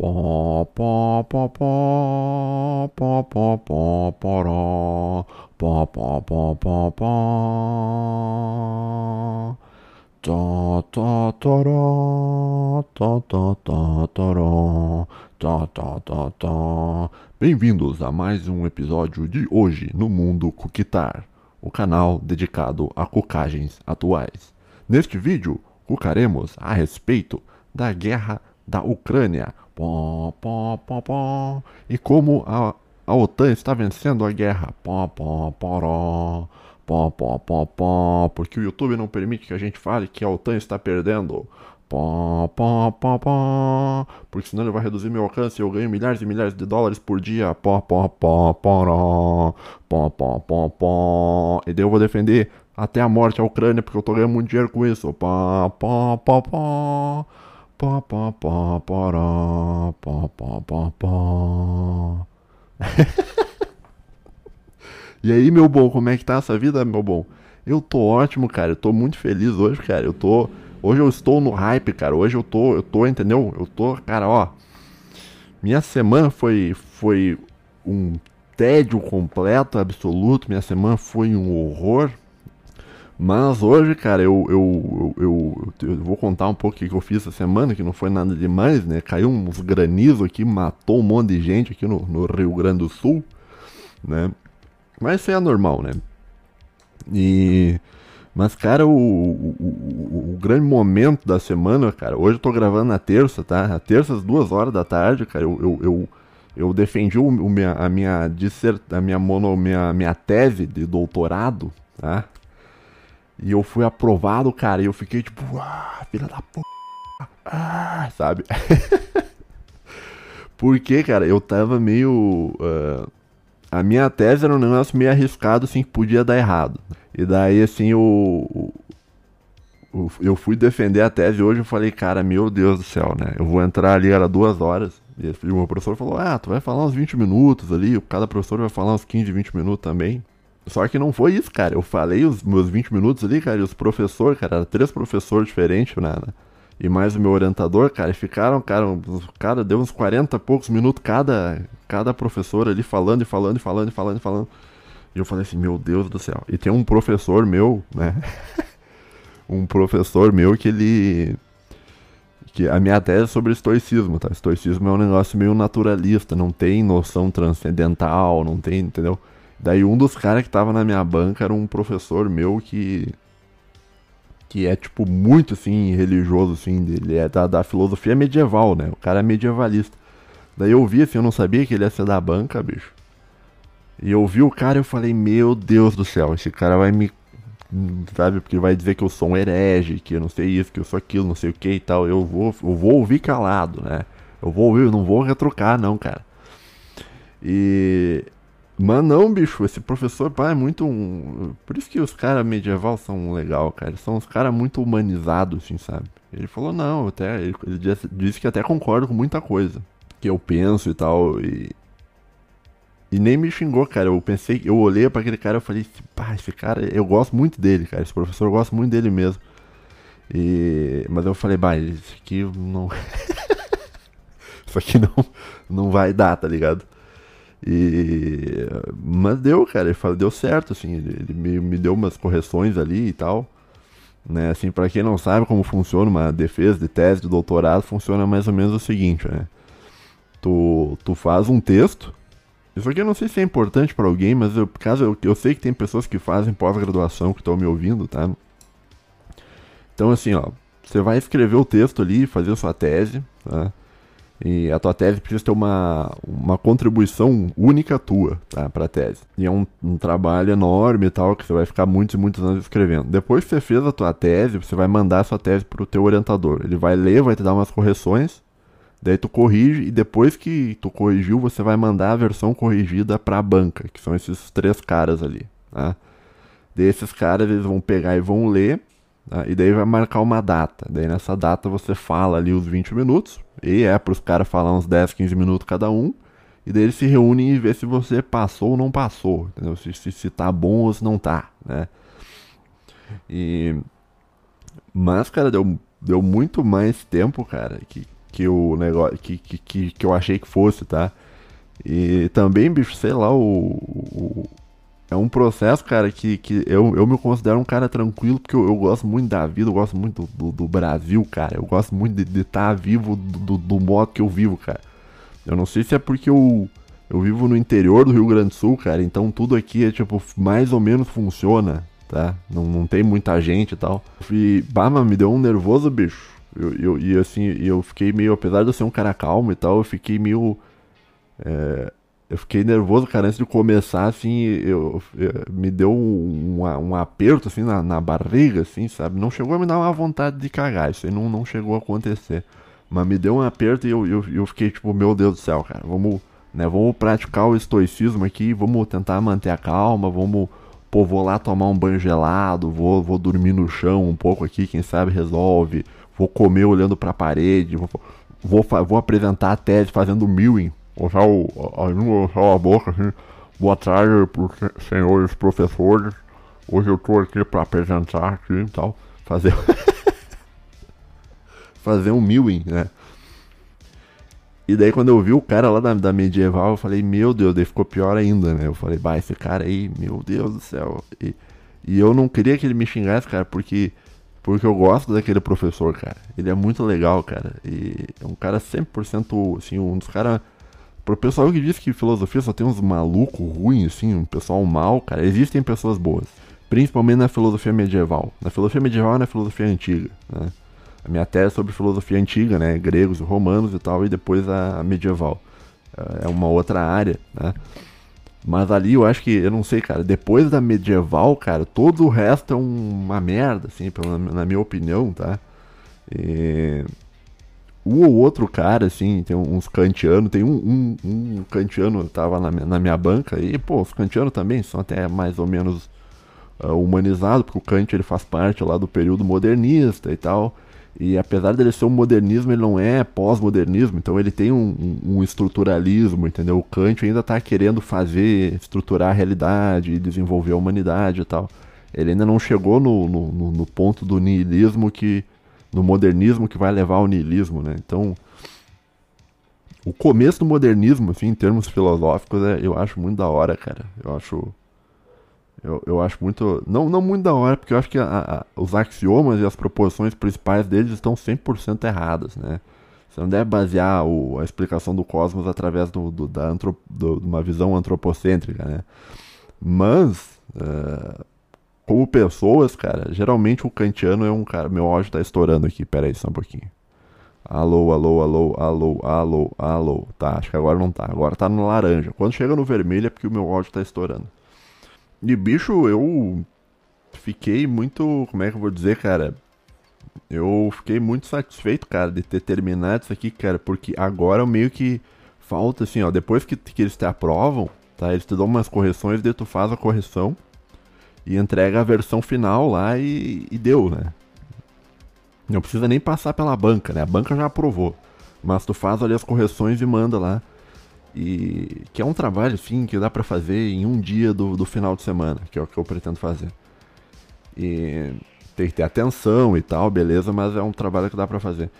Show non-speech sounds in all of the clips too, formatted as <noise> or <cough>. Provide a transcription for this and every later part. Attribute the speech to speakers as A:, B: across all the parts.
A: Pó, pó, pó, pó, pó, pó, pó, poró, pó, pó, pó, pó, pó. Tó, tó, toró, tó, tó, tó, toró, tó, tó, tó, tó. Bem-vindos a mais um episódio de Hoje no Mundo Cuquitar, o canal dedicado a cucagens atuais. Neste vídeo, cucaremos a respeito da guerra da Ucrânia. Pó, pó, pó, pó. E como a, a OTAN está vencendo a guerra. Pó, pó, poró. Pó, pó, pó, pó. Porque o YouTube não permite que a gente fale que a OTAN está perdendo. Pó, pó, pó, pó. Porque senão ele vai reduzir meu alcance e eu ganho milhares e milhares de dólares por dia. Pó, pó, pó, poró. Pó, pó, pó, pó. E daí eu vou defender até a morte a Ucrânia porque eu tô ganhando muito dinheiro com isso. Pó, pó, pó, pó. Pó, pó, pó, poró, pó, pó, pó, pó. <laughs> e aí, meu bom, como é que tá essa vida, meu bom? Eu tô ótimo, cara. Eu tô muito feliz hoje, cara. Eu tô. Hoje eu estou no hype, cara. Hoje eu tô, eu tô, entendeu? Eu tô, cara, ó. Minha semana foi foi um tédio completo, absoluto. Minha semana foi um horror. Mas hoje, cara, eu, eu, eu, eu, vou contar um pouco o que eu fiz essa semana, que não foi nada demais, né? Caiu uns granizos aqui, matou um monte de gente aqui no, no Rio Grande do Sul, né? Mas isso é normal, né? E. Mas, cara, o, o, o, o, grande momento da semana, cara, hoje eu tô gravando na terça, tá? Na terça, às duas horas da tarde, cara, eu, eu, eu, eu defendi o minha, a minha dissert, a minha, mono, minha, minha tese de doutorado, tá? E eu fui aprovado, cara, e eu fiquei tipo, ah, filha da p. Ah, sabe? <laughs> Porque, cara, eu tava meio. Uh, a minha tese era um negócio meio arriscado, assim, que podia dar errado. E daí, assim, eu, eu, eu fui defender a tese hoje eu falei, cara, meu Deus do céu, né? Eu vou entrar ali, era duas horas. E o meu professor falou, ah, tu vai falar uns 20 minutos ali, cada professor vai falar uns 15, 20 minutos também. Só que não foi isso, cara. Eu falei os meus 20 minutos ali, cara, e os professores, cara, três professores diferentes, né, né? E mais o meu orientador, cara, e ficaram, cara, cara, deu uns 40 e poucos minutos cada, cada professor ali falando e falando e falando e falando e falando. E eu falei assim, meu Deus do céu. E tem um professor meu, né? <laughs> um professor meu que ele. Que a minha tese é sobre estoicismo, tá? Estoicismo é um negócio meio naturalista, não tem noção transcendental, não tem, entendeu? Daí um dos caras que tava na minha banca era um professor meu que. Que é, tipo, muito, assim, religioso, assim, ele é da, da filosofia medieval, né? O cara é medievalista. Daí eu vi, assim, eu não sabia que ele ia ser da banca, bicho. E eu vi o cara e eu falei, meu Deus do céu, esse cara vai me. Sabe, porque vai dizer que eu sou um herege, que eu não sei isso, que eu sou aquilo, não sei o que e tal. Eu vou, eu vou ouvir calado, né? Eu vou ouvir, eu não vou retrucar, não, cara. E mas não, bicho, esse professor, pá, é muito um... Por isso que os caras medieval são legal, cara. São os caras muito humanizados, assim, sabe? Ele falou, não, até. Ele, ele disse, disse que até concordo com muita coisa. Que eu penso e tal. E. E nem me xingou, cara. Eu pensei, eu olhei para aquele cara e falei, pá, esse cara, eu gosto muito dele, cara. Esse professor eu gosto muito dele mesmo. E. Mas eu falei, bah, isso aqui não. <laughs> isso aqui não, não vai dar, tá ligado? E. Mas deu, cara, deu certo, assim, ele, ele me, me deu umas correções ali e tal. Né, assim, para quem não sabe como funciona uma defesa de tese de doutorado, funciona mais ou menos o seguinte, né? Tu, tu faz um texto. Isso aqui eu não sei se é importante para alguém, mas eu, caso eu, eu sei que tem pessoas que fazem pós-graduação que estão me ouvindo, tá? Então assim, ó, você vai escrever o texto ali, fazer a sua tese, tá? E a tua tese precisa ter uma, uma contribuição única tua tá, para a tese. E é um, um, trabalho enorme e tal, que você vai ficar muitos e muitos anos escrevendo. Depois que você fez a tua tese, você vai mandar sua tese para o teu orientador. Ele vai ler, vai te dar umas correções, daí tu corrige, e depois que tu corrigiu, você vai mandar a versão corrigida para a banca, que são esses três caras ali. Tá? Daí esses caras eles vão pegar e vão ler, tá? e daí vai marcar uma data. Daí nessa data você fala ali os 20 minutos, e é para os caras falar uns 10, 15 minutos cada um. E daí eles se reúnem e vê se você passou ou não passou. Entendeu? Se, se, se tá bom ou se não tá, né? E... Mas, cara, deu, deu muito mais tempo, cara, que, que o negócio que, que, que, eu achei que fosse, tá? E também, bicho, sei lá, o, o é um processo, cara, que, que eu, eu me considero um cara tranquilo, porque eu, eu gosto muito da vida, eu gosto muito do, do Brasil, cara. Eu gosto muito de estar tá vivo do, do, modo que eu vivo, cara. Eu não sei se é porque eu, eu vivo no interior do Rio Grande do Sul, cara, então tudo aqui é, tipo, mais ou menos funciona, tá? Não, não tem muita gente e tal. E, bah, me deu um nervoso, bicho. Eu, eu, e assim, eu fiquei meio, apesar de eu ser um cara calmo e tal, eu fiquei meio. É, eu fiquei nervoso, cara, antes de começar, assim, eu, eu me deu um, um, aperto, assim, na, na barriga, assim, sabe? Não chegou a me dar uma vontade de cagar, isso aí não, não chegou a acontecer. Mas me deu um aperto e eu, eu, eu fiquei tipo, meu Deus do céu, cara, vamos, né, vamos praticar o estoicismo aqui, vamos tentar manter a calma, vamos, pô, vou lá tomar um banho gelado, vou, vou dormir no chão um pouco aqui, quem sabe resolve, vou comer olhando pra parede, vou, vou, vou apresentar a tese fazendo mewing, usar o, a língua, usar a boca, assim. Boa tarde pros senhores professores. Hoje eu tô aqui para apresentar aqui e tal. Fazer. <laughs> fazer um mewing, né? E daí quando eu vi o cara lá da, da medieval, eu falei, meu Deus, daí ficou pior ainda, né? Eu falei, bah, esse cara aí, meu Deus do céu. E, e eu não queria que ele me xingasse, cara, porque porque eu gosto daquele professor, cara. Ele é muito legal, cara. E é um cara 100%, assim, um dos caras Pro pessoal que diz que filosofia só tem uns malucos ruins, assim, um pessoal mal, cara, existem pessoas boas. Principalmente na filosofia medieval. Na filosofia medieval e na filosofia antiga, né? A minha tese é sobre filosofia antiga, né? Gregos romanos e tal, e depois a medieval. É uma outra área, né? Mas ali eu acho que, eu não sei, cara, depois da medieval, cara, todo o resto é uma merda, assim, na minha opinião, tá? E um ou outro cara, assim, tem uns kantianos, tem um, um, um kantiano tava na, na minha banca, e, pô, os kantianos também são até mais ou menos uh, humanizados, porque o Kant ele faz parte lá do período modernista e tal, e apesar dele ser um modernismo, ele não é pós-modernismo, então ele tem um, um, um, estruturalismo, entendeu? O Kant ainda está querendo fazer, estruturar a realidade e desenvolver a humanidade e tal. Ele ainda não chegou no, no, no ponto do niilismo que no modernismo que vai levar ao niilismo, né? Então, o começo do modernismo, assim, em termos filosóficos, é, eu acho muito da hora, cara. Eu acho. Eu, eu acho muito. Não, não muito da hora, porque eu acho que a, a, os axiomas e as proposições principais deles estão 100% erradas, né? Você não deve basear o, a explicação do cosmos através do, do da do, de uma visão antropocêntrica, né? Mas, uh, como pessoas, cara, geralmente o kantiano é um cara. Meu áudio tá estourando aqui, pera aí só um pouquinho. Alô, alô, alô, alô, alô, alô. Tá, acho que agora não tá. Agora tá no laranja. Quando chega no vermelho é porque o meu áudio tá estourando. E bicho, eu fiquei muito. Como é que eu vou dizer, cara? Eu fiquei muito satisfeito, cara, de ter terminado isso aqui, cara, porque agora meio que falta assim, ó. Depois que, que eles te aprovam, tá? Eles te dão umas correções, daí tu faz a correção e entrega a versão final lá e, e deu, né? Não precisa nem passar pela banca, né? A banca já aprovou. Mas tu faz ali as correções e manda lá. E que é um trabalho, sim, que dá para fazer em um dia do, do final de semana, que é o que eu pretendo fazer. E tem que ter atenção e tal, beleza, mas é um trabalho que dá para fazer.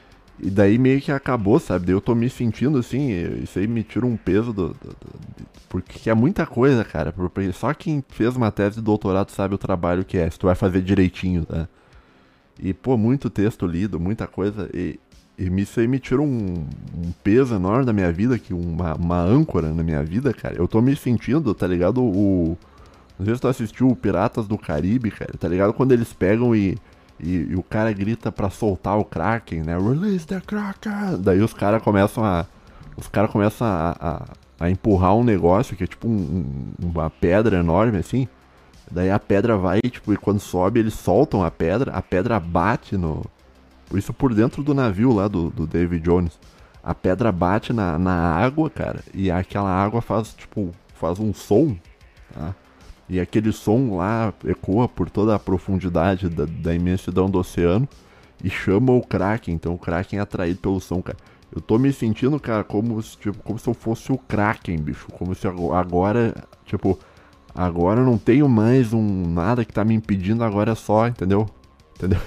A: E daí meio que acabou, sabe? Daí eu tô me sentindo assim, isso aí me tira um peso do, do, do, porque é muita coisa, cara. Só quem fez uma tese de doutorado sabe o trabalho que é, se tu vai fazer direitinho, tá? E, pô, muito texto lido, muita coisa. E, e isso aí me tira um, um, peso enorme da minha vida, que uma, uma âncora na minha vida, cara. Eu tô me sentindo, tá ligado? O. Sei se tu assistiu o Piratas do Caribe, cara, tá ligado? Quando eles pegam e e, e, o cara grita para soltar o Kraken, né? Release the Kraken! Daí os caras começam a. Os caras começam a, a, a, empurrar um negócio que é tipo um, uma pedra enorme assim. Daí a pedra vai, tipo, e quando sobe eles soltam a pedra, a pedra bate no. Isso por dentro do navio lá do, do David Jones. A pedra bate na, na água, cara, e aquela água faz, tipo, faz um som, tá? E aquele som lá ecoa por toda a profundidade da, da imensidão do oceano e chama o Kraken. Então o Kraken é atraído pelo som, cara. Eu tô me sentindo, cara, como, tipo, como se eu fosse o Kraken, bicho. Como se agora, tipo, agora eu não tenho mais um nada que tá me impedindo, agora é só, entendeu? Entendeu?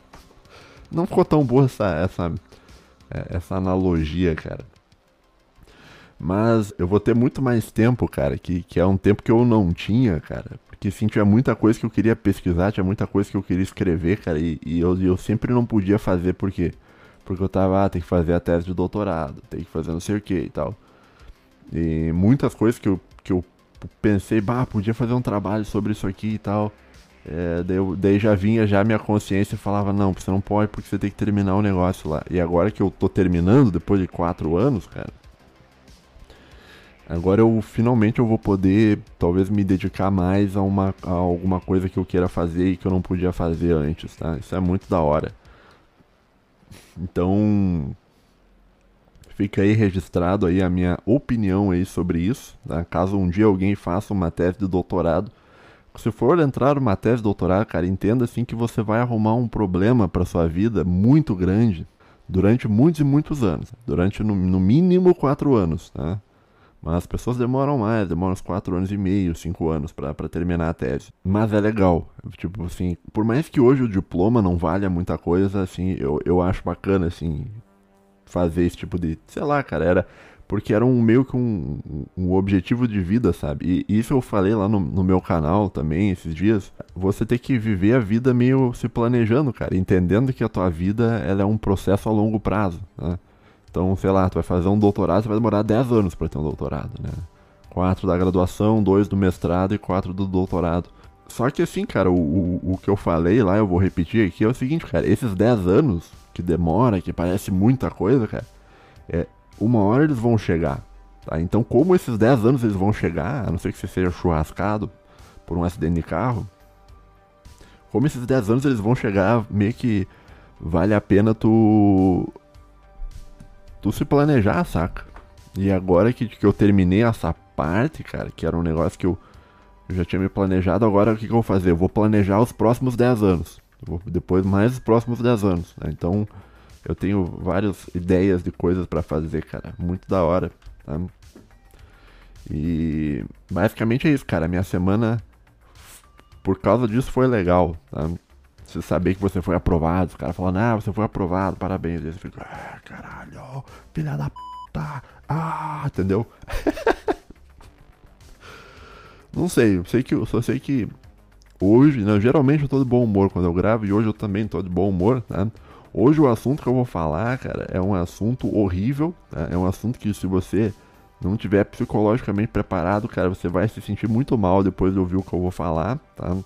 A: <laughs> não ficou tão boa essa, essa é, essa analogia, cara. Mas eu vou ter muito mais tempo, cara, que, que é um tempo que eu não tinha, cara. Porque sim, tinha muita coisa que eu queria pesquisar, tinha muita coisa que eu queria escrever, cara, e, e eu, eu sempre não podia fazer, por quê? Porque eu tava, ah, tem que fazer a tese de doutorado, tem que fazer não sei o que e tal. E muitas coisas que eu, que eu pensei, bah, podia fazer um trabalho sobre isso aqui e tal. É, daí, eu, daí, já vinha já minha consciência falava, não, você não pode porque você tem que terminar o negócio lá. E agora que eu tô terminando, depois de quatro anos, cara, agora eu finalmente eu vou poder talvez me dedicar mais a, uma, a alguma coisa que eu queira fazer e que eu não podia fazer antes, tá? Isso é muito da hora. Então, fica aí registrado aí a minha opinião aí sobre isso, tá? Caso um dia alguém faça uma tese de doutorado, se for entrar numa tese de doutorado, cara, entenda assim que você vai arrumar um problema para sua vida muito grande durante muitos e muitos anos. Durante no, no, mínimo quatro anos, tá? Mas as pessoas demoram mais, demoram uns quatro anos e meio, cinco anos para terminar a tese. Mas é legal. Tipo assim, por mais que hoje o diploma não valha muita coisa, assim, eu, eu acho bacana, assim, fazer esse tipo de. Sei lá, cara, era porque era um meio que um, um objetivo de vida, sabe? E isso eu falei lá no, no, meu canal também esses dias. Você tem que viver a vida meio se planejando, cara, entendendo que a tua vida ela é um processo a longo prazo, né? Então, sei lá, tu vai fazer um doutorado, você vai demorar 10 anos para ter um doutorado, né? Quatro da graduação, dois do mestrado e quatro do doutorado. Só que assim, cara, o, o, o que eu falei lá, eu vou repetir aqui, é o seguinte, cara, esses 10 anos que demora, que parece muita coisa, cara, é, uma hora eles vão chegar. Tá? Então, como esses 10 anos eles vão chegar, a não ser que você seja churrascado por um acidente de carro, como esses 10 anos eles vão chegar, meio que vale a pena tu. Tu se planejar, saca? E agora que, que eu terminei essa parte, cara, que era um negócio que eu, eu já tinha me planejado, agora o que, que eu vou fazer? Eu vou planejar os próximos 10 anos. depois mais os próximos 10 anos. Né? Então eu tenho várias ideias de coisas para fazer, cara. Muito da hora, tá? E basicamente é isso, cara. Minha semana, por causa disso, foi legal, tá? Você saber que você foi aprovado, os caras falando, ah, você foi aprovado, parabéns. E você fica, ah, caralho, filha da puta, ah, entendeu? <laughs> não sei, eu sei que eu só sei que hoje, né, geralmente eu tô de bom humor quando eu gravo e hoje eu também tô de bom humor, tá? Hoje o assunto que eu vou falar, cara, é um assunto horrível, tá? é um assunto que se você não tiver psicologicamente preparado, cara, você vai se sentir muito mal depois de ouvir o que eu vou falar, tá?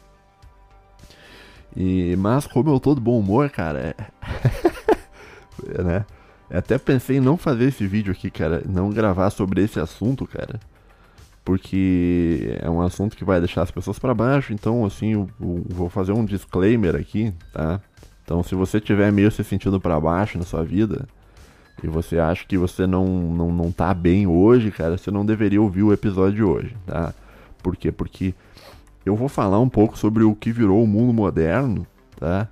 A: E, mas como eu tô de bom humor, cara, é... <laughs> né? até pensei em não fazer esse vídeo aqui, cara, não gravar sobre esse assunto, cara. Porque é um assunto que vai deixar as pessoas para baixo, então assim, eu, eu vou fazer um disclaimer aqui, tá? Então, se você tiver meio se sentindo para baixo na sua vida e você acha que você não, não, não tá bem hoje, cara, você não deveria ouvir o episódio de hoje, tá? Por quê? Porque eu vou falar um pouco sobre o que virou o mundo moderno, tá?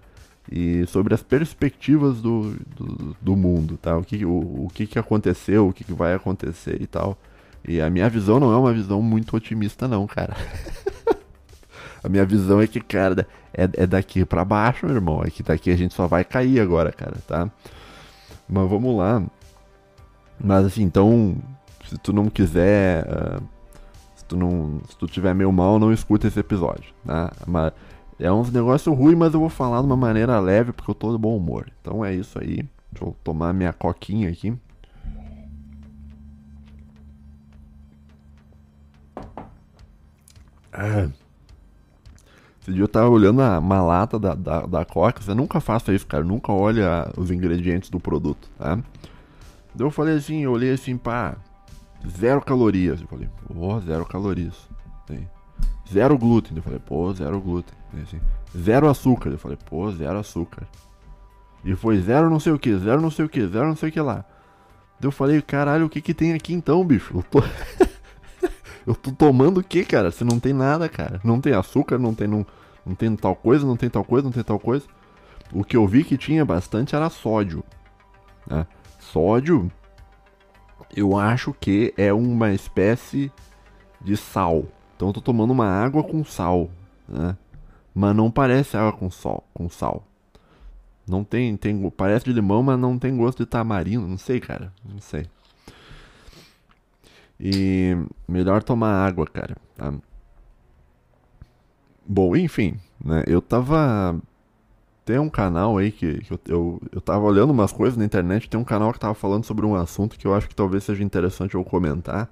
A: E sobre as perspectivas do, do, do mundo, tá? O que, o, o que, que aconteceu, o que, que vai acontecer e tal. E a minha visão não é uma visão muito otimista, não, cara. <laughs> A minha visão é que, cara, é, é daqui para baixo, meu irmão. É que daqui a gente só vai cair agora, cara, tá? Mas vamos lá. Mas assim, então, se tu não quiser. Uh, tu não. Se tu tiver meio mal, não escuta esse episódio, tá? Mas é uns negócios ruins, mas eu vou falar de uma maneira leve porque eu tô de bom humor. Então é isso aí. Deixa eu tomar minha coquinha aqui. Ah. Esse dia eu tava olhando uma lata da, da, da Coca, você nunca faça isso, cara, nunca olha os ingredientes do produto, tá? Daí eu falei assim, eu olhei assim, pá, zero calorias. Eu falei, pô, zero calorias. Assim, zero glúten. Eu falei, pô, zero glúten. Assim, zero açúcar. Eu falei, pô, zero açúcar. E foi zero não sei o que, zero não sei o que, zero não sei o que lá. Eu falei, caralho, o que que tem aqui então, bicho? Eu tô... <laughs> Eu tô tomando o que, cara? Se não tem nada, cara. Não tem açúcar, não tem, não, não tem tal coisa, não tem tal coisa, não tem tal coisa. O que eu vi que tinha bastante era sódio. Né? Sódio, eu acho que é uma espécie de sal. Então eu tô tomando uma água com sal, né? Mas não parece água com sal, com sal. Não tem, tem. Parece de limão, mas não tem gosto de tamarindo. Não sei, cara. Não sei. E melhor tomar água, cara. Tá? Bom, enfim, né? Eu tava. Tem um canal aí que, que eu, eu, eu tava olhando umas coisas na internet. Tem um canal que tava falando sobre um assunto que eu acho que talvez seja interessante eu comentar.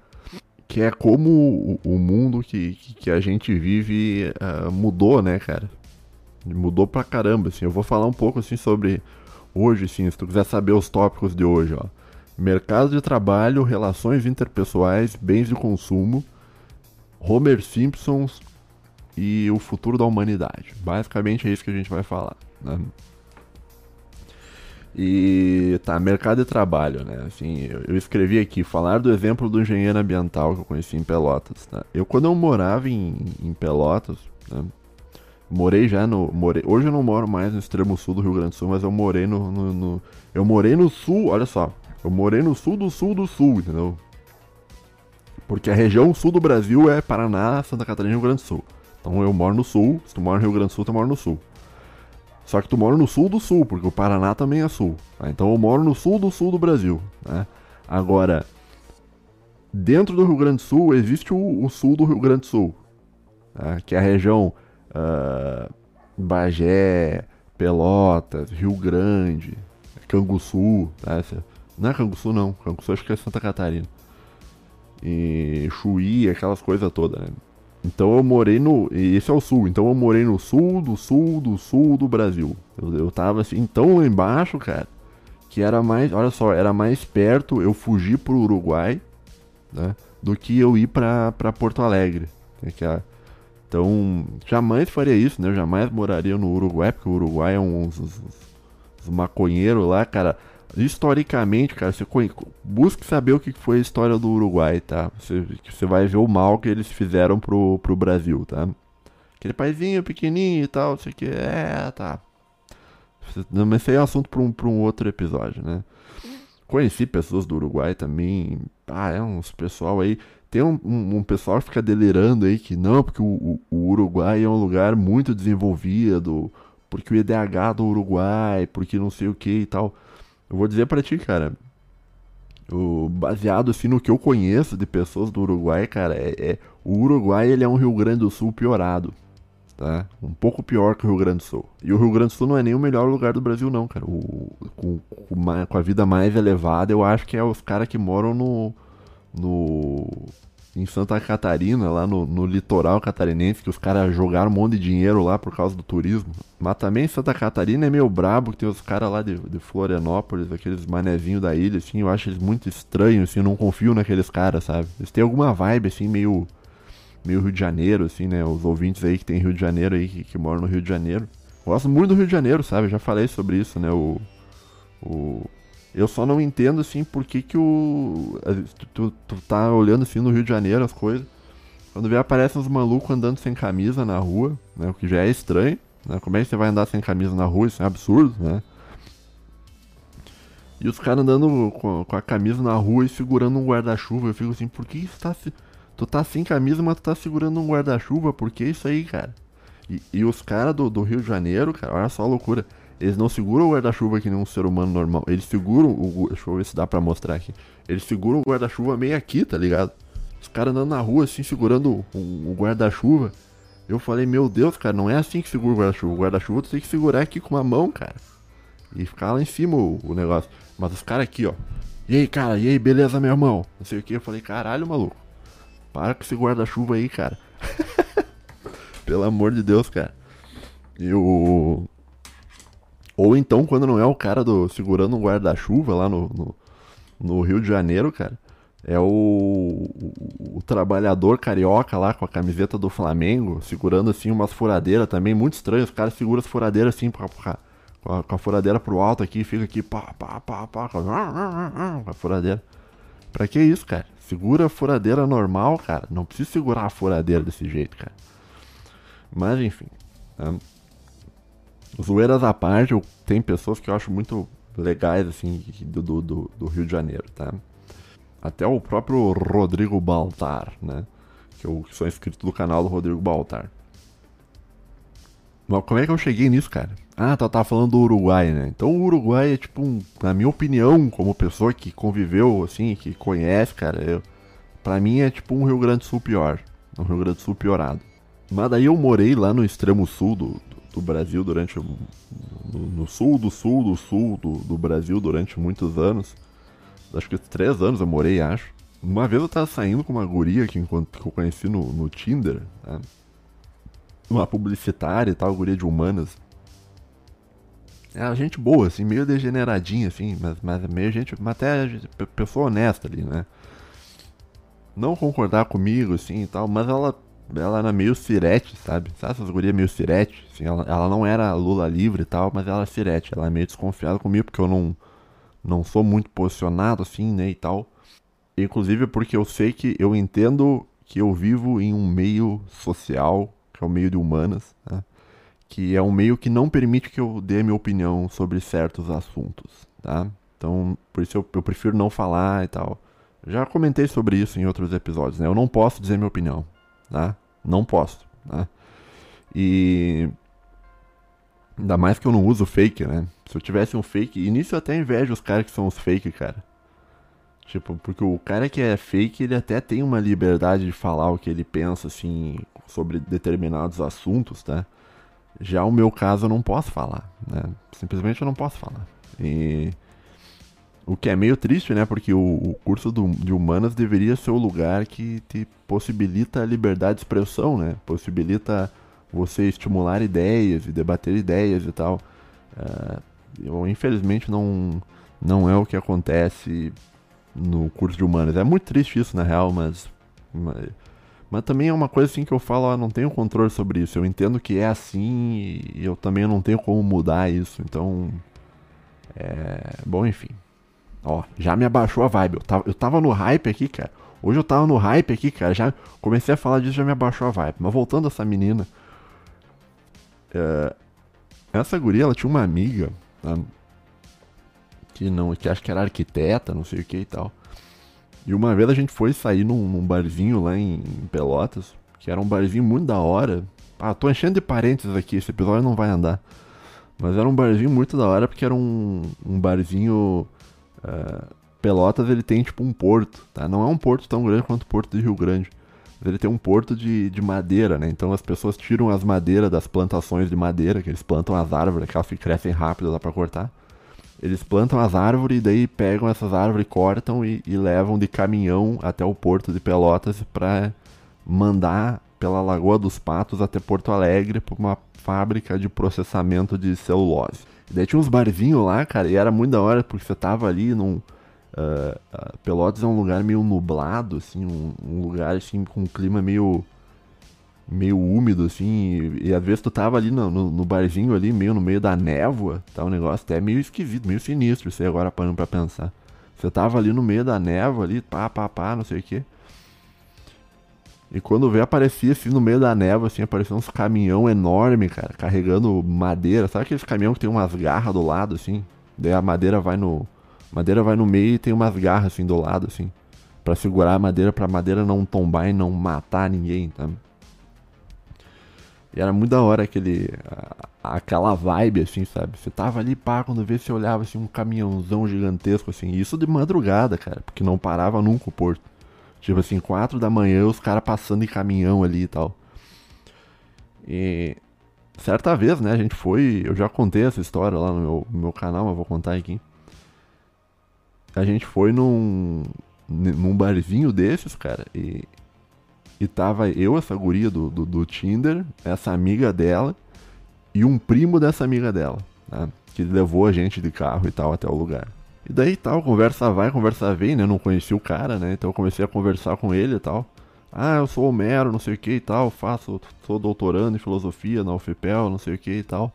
A: Que é como o, o mundo que, que a gente vive uh, mudou, né, cara? Mudou pra caramba, assim. Eu vou falar um pouco, assim, sobre hoje, assim, se tu quiser saber os tópicos de hoje, ó. Mercado de trabalho, relações interpessoais, bens de consumo, Homer Simpsons e o futuro da humanidade. Basicamente é isso que a gente vai falar, né? E tá, mercado de trabalho, né? Assim, eu, eu, escrevi aqui, falar do exemplo do engenheiro ambiental que eu conheci em Pelotas. Tá? Eu, quando eu morava em, em Pelotas, né? Morei já no. Morei, hoje eu não moro mais no extremo sul do Rio Grande do Sul, mas eu morei no, no, no, Eu morei no sul, olha só. Eu morei no sul do sul do sul, entendeu? Porque a região sul do Brasil é Paraná, Santa Catarina e Rio Grande do Sul. Então eu moro no sul, se tu mora no Rio Grande do Sul, tu mora no sul. Só que tu mora no sul do sul, porque o Paraná também é sul. Tá? Então eu moro no sul do sul do Brasil. Né? Agora, dentro do Rio Grande do Sul existe o, o sul do Rio Grande do Sul, tá? que é a região uh, Bagé, Pelotas, Rio Grande, Canguçu, tá? não é Canguçu não, Canguçu acho que é Santa Catarina. E Chuí, aquelas coisas todas, né? Então eu morei no. Esse é o sul, então eu morei no sul do sul do sul do Brasil. Eu, eu tava assim, tão lá embaixo, cara, que era mais. Olha só, era mais perto eu fugir pro Uruguai, né? Do que eu ir pra, pra Porto Alegre. Que é, então, jamais faria isso, né? Eu jamais moraria no Uruguai, porque o Uruguai é um, uns, uns maconheiros lá, cara. Historicamente, cara, você busque saber o que foi a história do Uruguai, tá? Você, você vai ver o mal que eles fizeram pro, pro Brasil, tá? Aquele paizinho pequenininho e tal, sei que é, tá. Mas isso aí é assunto para um, pra um outro episódio, né? Conheci pessoas do Uruguai também. Ah, é uns pessoal aí. Tem um, um, um, pessoal que fica delirando aí que não, porque o, o, Uruguai é um lugar muito desenvolvido, porque o IDH do Uruguai, porque não sei o que e tal. Eu vou dizer para ti, cara, o, baseado assim no que eu conheço de pessoas do Uruguai, cara, é, é, o Uruguai ele é um Rio Grande do Sul piorado, tá? Um pouco pior que o Rio Grande do Sul. E o Rio Grande do Sul não é nem o melhor lugar do Brasil não, cara. O, com, com a vida mais elevada, eu acho que é os caras que moram no no em Santa Catarina, lá no, no litoral catarinense, que os caras jogaram um monte de dinheiro lá por causa do turismo. Mas também Santa Catarina é meio brabo, que tem os caras lá de, de Florianópolis, aqueles manezinhos da ilha, assim, eu acho eles muito estranhos, assim, eu não confio naqueles caras, sabe? Eles têm alguma vibe, assim, meio, meio Rio de Janeiro, assim, né? Os ouvintes aí que tem Rio de Janeiro aí, que, que moram no Rio de Janeiro. Gosto muito do Rio de Janeiro, sabe? Já falei sobre isso, né? O, o, eu só não entendo, assim, por que que o... Tu, tu, tu, tá olhando, assim, no Rio de Janeiro as coisas. Quando vê, aparecem uns malucos andando sem camisa na rua, né? O que já é estranho, né? Como é que você vai andar sem camisa na rua? Isso é absurdo, né? E os caras andando com, com, a camisa na rua e segurando um guarda-chuva. Eu fico assim, por que isso tá... Tu tá sem camisa, mas tu tá segurando um guarda-chuva? Por que isso aí, cara? E, e os caras do, do Rio de Janeiro, cara, olha só a loucura. Eles não seguram o guarda-chuva que nem um ser humano normal. Eles seguram o. Deixa eu ver se dá pra mostrar aqui. Eles seguram o guarda-chuva meio aqui, tá ligado? Os caras andando na rua assim, segurando o, guarda-chuva. Eu falei, meu Deus, cara, não é assim que segura o guarda-chuva. O guarda-chuva tem que segurar aqui com uma mão, cara. E ficar lá em cima o, o negócio. Mas os caras aqui, ó. E aí, cara, e aí, beleza, meu irmão? Não sei o que. Eu falei, caralho, maluco. Para com esse guarda-chuva aí, cara. <laughs> Pelo amor de Deus, cara. E o. Ou então, quando não é o cara do segurando um guarda-chuva lá no, no, no, Rio de Janeiro, cara, é o, o, o, trabalhador carioca lá com a camiseta do Flamengo, segurando assim umas furadeiras também, muito estranho. Os caras seguram as furadeiras assim, com a, com a furadeira pro alto aqui, fica aqui, pá, pá, pá, pá, com a furadeira. Pra que isso, cara? Segura a furadeira normal, cara. Não precisa segurar a furadeira desse jeito, cara. Mas enfim. Né? Zoeiras à parte, eu, tem pessoas que eu acho muito legais, assim, do, do, do, Rio de Janeiro, tá? Até o próprio Rodrigo Baltar, né? Que eu que sou inscrito do canal do Rodrigo Baltar. Mas como é que eu cheguei nisso, cara? Ah, tá, tá falando do Uruguai, né? Então o Uruguai é tipo, um, na minha opinião, como pessoa que conviveu, assim, que conhece, cara, eu, pra mim é tipo um Rio Grande do Sul pior. Um Rio Grande do Sul piorado. Mas daí eu morei lá no extremo sul do, do Brasil durante. No, no, sul do sul do sul do, do Brasil durante muitos anos. Acho que três anos eu morei, acho. Uma vez eu tava saindo com uma guria que, enquanto, que eu conheci no, no Tinder, né? uma publicitária e tal, guria de humanas. Era gente boa, assim, meio degeneradinha, assim, mas, mas meio gente, mas até pessoa honesta ali, né? Não concordar comigo, assim, e tal, mas ela, ela era meio sirete, sabe? Sabe essas gurias meio sirete? Assim, ela, ela não era Lula livre e tal, mas ela era sirete. Ela é meio desconfiada comigo, porque eu não, não sou muito posicionado, assim, né, e tal. Inclusive porque eu sei que eu entendo que eu vivo em um meio social, que é o meio de humanas, né? que é um meio que não permite que eu dê minha opinião sobre certos assuntos, tá? Então, por isso eu, eu prefiro não falar e tal. Já comentei sobre isso em outros episódios, né? Eu não posso dizer minha opinião, tá? Não posso, tá? E ainda mais que eu não uso fake, né? Se eu tivesse um fake, nisso eu até invejo os caras que são os fake, cara. Tipo, porque o cara que é fake, ele até tem uma liberdade de falar o que ele pensa, assim, sobre determinados assuntos, tá? Já o meu caso eu não posso falar, né? Simplesmente eu não posso falar. E o que é meio triste, né? Porque o, o curso do, de humanas deveria ser o lugar que te possibilita a liberdade de expressão, né? Possibilita você estimular ideias e debater ideias e tal. Uh, eu, infelizmente não, não é o que acontece no curso de humanas. É muito triste isso, na real, mas, mas, mas. também é uma coisa assim que eu falo, ó, não tenho controle sobre isso. Eu entendo que é assim e eu também não tenho como mudar isso. Então. É. Bom, enfim. Ó, já me abaixou a vibe. Eu tava, eu tava no hype aqui, cara. Hoje eu tava no hype aqui, cara. Já comecei a falar disso, já me abaixou a vibe. Mas voltando a essa menina. É, essa guria, ela tinha uma amiga. Tá? que não, que acho que era arquiteta, não sei o que e tal. E uma vez a gente foi sair num, num barzinho lá em, em, Pelotas, que era um barzinho muito da hora. Ah, tô enchendo de parênteses aqui, esse episódio não vai andar. Mas era um barzinho muito da hora porque era um, um barzinho. Uh, Pelotas ele tem tipo um porto, tá? Não é um porto tão grande quanto o porto de Rio Grande. Mas ele tem um porto de, de madeira, né? Então as pessoas tiram as madeiras das plantações de madeira, que eles plantam as árvores, aquelas que crescem rápido, dá pra cortar. Eles plantam as árvores e daí pegam essas árvores, cortam e, e levam de caminhão até o porto de Pelotas para mandar pela Lagoa dos Patos até Porto Alegre para uma fábrica de processamento de celulose. E daí tinha uns barzinhos lá, cara, e era muito da hora porque você tava ali num. Uh, uh, Pelotas é um lugar meio nublado, assim, um, um lugar assim com um clima meio meio úmido, assim, e, e, às vezes tu tava ali no, no, no, barzinho ali, meio no meio da névoa, tá um negócio até meio esquisito, meio sinistro, isso aí agora parando pra pensar. Você tava ali no meio da névoa ali, pá, pá, pá, não sei o que. E quando vê, aparecia assim no meio da névoa, assim, apareceu uns caminhão enorme, cara, carregando madeira. Sabe aqueles caminhão que tem umas garras do lado, assim? Daí a madeira vai no. madeira vai no meio e tem umas garras assim do lado, assim. para segurar a madeira, pra madeira não tombar e não matar ninguém, tá? E era muito da hora aquele. aquela vibe, assim, sabe? Você tava ali, pá, quando vê, você olhava assim, um caminhãozão gigantesco, assim. Isso de madrugada, cara, porque não parava nunca o porto. Tipo assim, quatro da manhã, os caras passando em caminhão ali e tal. E. Certa vez, né, a gente foi. Eu já contei essa história lá no meu, no meu canal, mas vou contar aqui. A gente foi num. num barzinho desses, cara, e e tava eu, essa guria do, do, do Tinder, essa amiga dela e um primo dessa amiga dela, né? Que levou a gente de carro e tal até o lugar. E daí tal, conversa vai, conversa vem, né? Eu não conheci o cara, né? Então eu comecei a conversar com ele e tal. Ah, eu sou Homero, não sei o que e tal, faço, sou doutorando em filosofia na UFPEL, não sei o que e tal.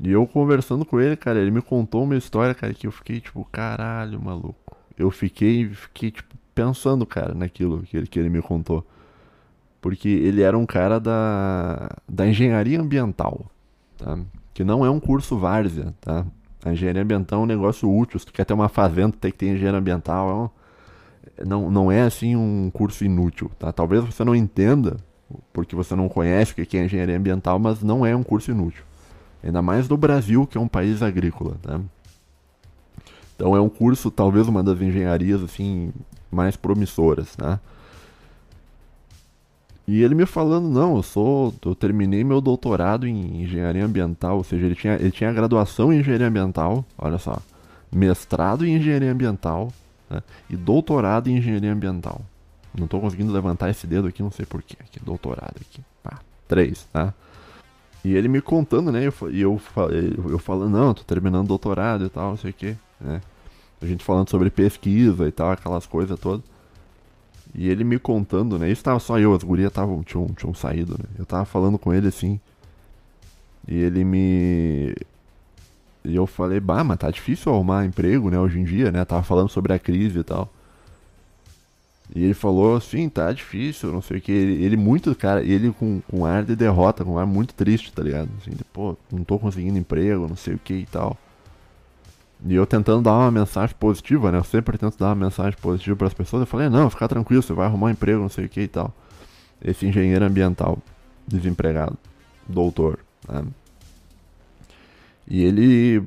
A: E eu conversando com ele, cara, ele me contou uma história, cara, que eu fiquei tipo, caralho, maluco. Eu fiquei, fiquei tipo, pensando, cara, naquilo que ele, que ele me contou. Porque ele era um cara da, da engenharia ambiental, tá? Que não é um curso várzea, tá? A engenharia ambiental é um negócio útil. Se tu quer ter uma fazenda, tem que ter engenharia ambiental. É um, não, não é assim um curso inútil, tá? Talvez você não entenda, porque você não conhece o que é engenharia ambiental, mas não é um curso inútil. Ainda mais no Brasil, que é um país agrícola, né? Então é um curso, talvez uma das engenharias assim mais promissoras, né? E ele me falando, não, eu sou, eu terminei meu doutorado em engenharia ambiental, ou seja, ele tinha, ele tinha graduação em engenharia ambiental, olha só, mestrado em engenharia ambiental né, e doutorado em engenharia ambiental. Não estou conseguindo levantar esse dedo aqui, não sei porquê. Aqui, doutorado aqui. Pá, três, tá? E ele me contando, né? E eu, eu, eu falando, não, tô terminando doutorado e tal, não sei o quê, né? A gente falando sobre pesquisa e tal, aquelas coisas todas. E ele me contando, né? Isso tava só eu, as gurias tavam, tinham, tinham saído, né? Eu tava falando com ele assim. E ele me. E eu falei, bah, mas tá difícil arrumar emprego, né, hoje em dia, né? Tava falando sobre a crise e tal. E ele falou assim, tá difícil, não sei o que. Ele, ele muito, cara, ele com, com ar de derrota, com ar muito triste, tá ligado? Assim, de, pô, não tô conseguindo emprego, não sei o que e tal. E eu tentando dar uma mensagem positiva, né? Eu sempre tento dar uma mensagem positiva para as pessoas. Eu falei, não, fica tranquilo, você vai arrumar um emprego, não sei o que e tal. Esse engenheiro ambiental, desempregado, doutor, né? E ele.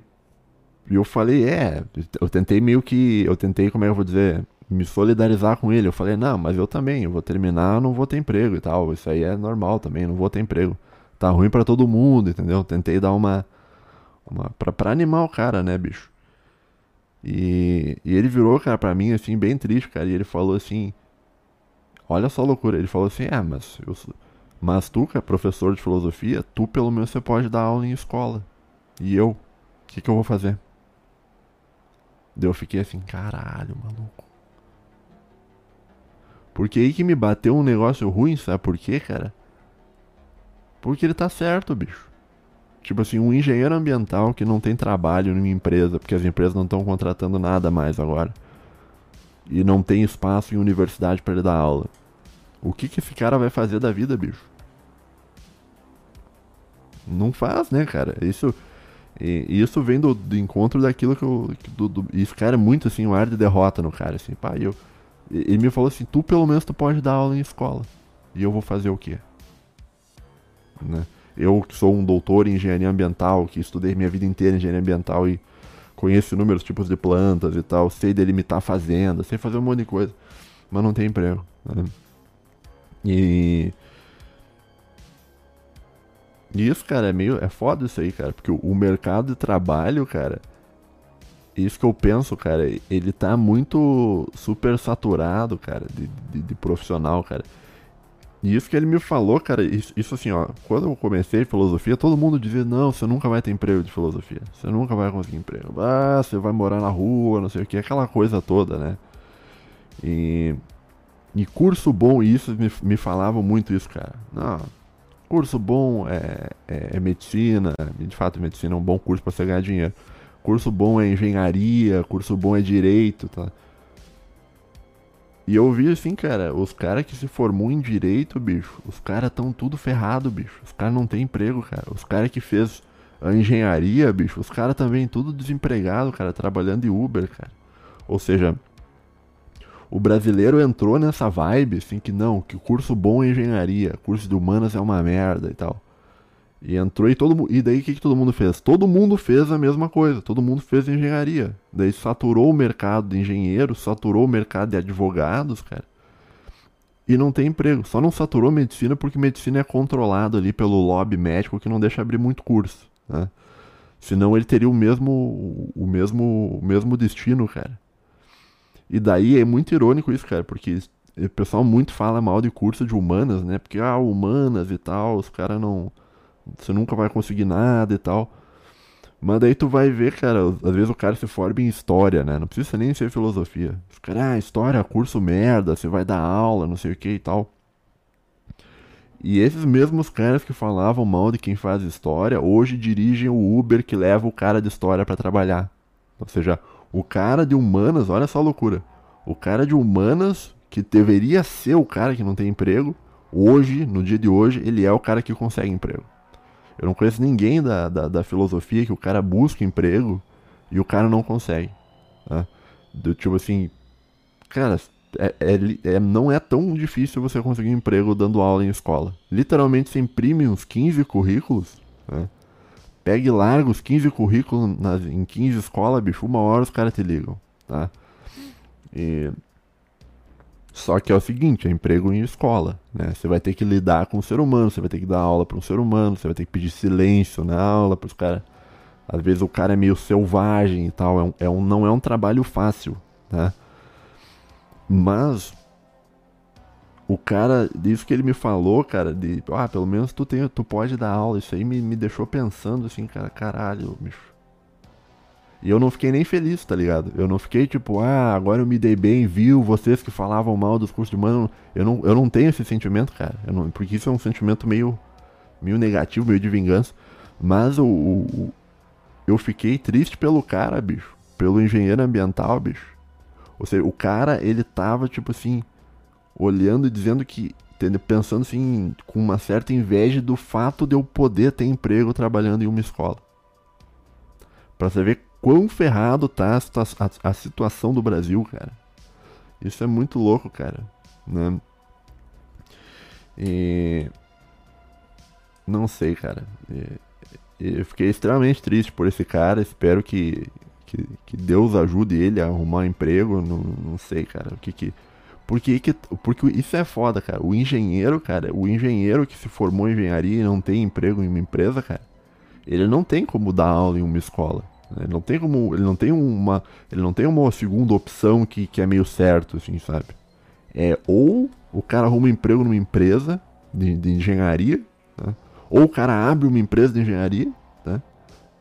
A: E eu falei, é, eu tentei meio que. Eu tentei, como é que eu vou dizer? Me solidarizar com ele. Eu falei, não, mas eu também, eu vou terminar, não vou ter emprego e tal. Isso aí é normal também, não vou ter emprego. Tá ruim para todo mundo, entendeu? Tentei dar uma. uma pra, pra animar o cara, né, bicho? E, e ele virou, cara, pra mim, assim, bem triste, cara. E ele falou assim: Olha só a loucura. Ele falou assim: É, mas, eu, mas tu, que é professor de filosofia, tu pelo menos você pode dar aula em escola. E eu, o que, que eu vou fazer? Daí eu fiquei assim: Caralho, maluco. Porque aí que me bateu um negócio ruim, sabe por quê, cara? Porque ele tá certo, bicho. Tipo assim, um engenheiro ambiental que não tem trabalho em uma empresa, porque as empresas não estão contratando nada mais agora. E não tem espaço em universidade para ele dar aula. O que, que esse cara vai fazer da vida, bicho? Não faz, né, cara? Isso, isso vem do, do encontro daquilo que eu. Do, do, cara, é muito assim, um ar de derrota no cara, assim, pá, eu. Ele me falou assim, tu pelo menos tu pode dar aula em escola. E eu vou fazer o quê? Né? Eu que sou um doutor em engenharia ambiental, que estudei minha vida inteira em engenharia ambiental e conheço inúmeros tipos de plantas e tal, sei delimitar fazenda, sei fazer um monte de coisa, mas não tem emprego. Né? E... e isso, cara, é meio. É foda isso aí, cara, porque o, mercado de trabalho, cara. Isso que eu penso, cara, ele tá muito super saturado, cara, de, de, de profissional, cara. E isso que ele me falou, cara, isso, isso, assim, ó, quando eu comecei filosofia, todo mundo dizia, não, você nunca vai ter emprego de filosofia, você nunca vai conseguir emprego, ah, você vai morar na rua, não sei o que, aquela coisa toda, né? E, e curso bom, isso me, me falavam muito isso, cara. Não, curso bom é, é, é medicina, de fato, medicina é um bom curso para você ganhar dinheiro. Curso bom é engenharia, curso bom é direito, tá? E eu vi assim, cara, os caras que se formou em direito, bicho, os caras tão tudo ferrado, bicho. Os caras não tem emprego, cara. Os caras que fez a engenharia, bicho, os caras também tudo desempregado, cara, trabalhando em Uber, cara. Ou seja, o brasileiro entrou nessa vibe, assim, que não, que o curso bom é engenharia, curso de humanas é uma merda e tal. E entrou e todo E daí o que, que todo mundo fez? Todo mundo fez a mesma coisa, todo mundo fez engenharia. Daí saturou o mercado de engenheiros, saturou o mercado de advogados, cara. E não tem emprego. Só não saturou medicina porque medicina é controlado ali pelo lobby médico que não deixa abrir muito curso, né? Senão ele teria o mesmo, o mesmo, o mesmo destino, cara. E daí é muito irônico isso, cara, porque o pessoal muito fala mal de curso de humanas, né? Porque, ah, humanas e tal, os caras não você nunca vai conseguir nada e tal. Mas daí tu vai ver, cara, às vezes o cara se forma em história, né? Não precisa nem ser filosofia. Os ah, história, curso merda, você vai dar aula, não sei o que e tal. E esses mesmos caras que falavam mal de quem faz história, hoje dirigem o Uber que leva o cara de história para trabalhar. Ou seja, o cara de humanas, olha só a loucura. O cara de humanas, que deveria ser o cara que não tem emprego, hoje, no dia de hoje, ele é o cara que consegue emprego. Eu não conheço ninguém da, da, da filosofia que o cara busca emprego e o cara não consegue. Né? Do, tipo assim, cara, é, é, é, não é tão difícil você conseguir emprego dando aula em escola. Literalmente você imprime uns 15 currículos, né? Pega e larga os 15 currículos nas, em 15 escolas, bicho, uma hora os caras te ligam, tá? E... Só que é o seguinte, é emprego em escola, né? Você vai ter que lidar com o ser humano, você vai ter que dar aula para um ser humano, você vai ter que pedir silêncio na aula para os caras. Às vezes o cara é meio selvagem e tal, é um, é um, não é um trabalho fácil, né? Mas o cara, disso que ele me falou, cara, de, ah, pelo menos tu, tem, tu pode dar aula, isso aí me, me deixou pensando assim, cara, caralho, bicho. E eu não fiquei nem feliz, tá ligado? Eu não fiquei tipo, ah, agora eu me dei bem, viu? Vocês que falavam mal dos cursos de humano. Eu não, eu não tenho esse sentimento, cara. Não, porque isso é um sentimento meio, meio negativo, meio de vingança. Mas o, o, eu fiquei triste pelo cara, bicho. Pelo engenheiro ambiental, bicho. Ou seja, o cara, ele tava, tipo assim, olhando e dizendo que, pensando assim, com uma certa inveja do fato de eu poder ter emprego trabalhando em uma escola. Pra você ver quão ferrado tá a, a, a situação do Brasil, cara. Isso é muito louco, cara. Né? E. Não sei, cara. E, eu fiquei extremamente triste por esse cara. Espero que, que, que Deus ajude ele a arrumar um emprego. Não, não sei, cara. O que que porque, que, porque isso é foda, cara. O engenheiro, cara, o engenheiro que se formou em engenharia e não tem emprego em uma empresa, cara, ele não tem como dar aula em uma escola. Ele não tem como. Ele não tem uma. Ele não tem uma segunda opção que, que é meio certo, assim, sabe? É ou o cara arruma um emprego numa empresa de, de engenharia, tá? ou o cara abre uma empresa de engenharia, tá?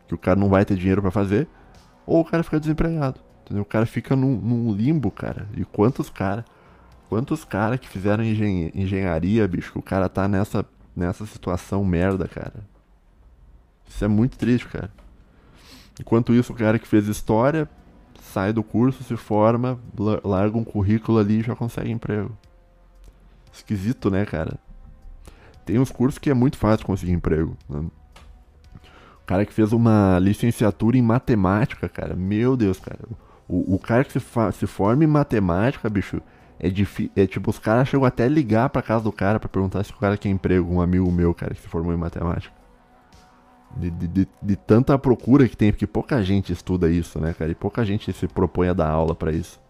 A: que o cara não vai ter dinheiro para fazer, ou o cara fica desempregado. Entendeu? O cara fica num, num limbo, cara. E quantos caras Quantos caras que fizeram engen engenharia, bicho, que o cara tá nessa, nessa situação merda, cara. Isso é muito triste, cara. Enquanto isso, o cara que fez história sai do curso, se forma, larga um currículo ali e já consegue emprego. Esquisito, né, cara? Tem uns cursos que é muito fácil conseguir emprego. Né? O cara que fez uma licenciatura em matemática, cara. Meu Deus, cara. O, o cara que se, se forma em matemática, bicho, é difícil. É tipo, os caras chegam até a ligar pra casa do cara pra perguntar se o cara quer emprego, um amigo meu, cara, que se formou em matemática. De, de, de, tanta procura que tem, porque pouca gente estuda isso, né, cara? E pouca gente se propõe a dar aula para isso.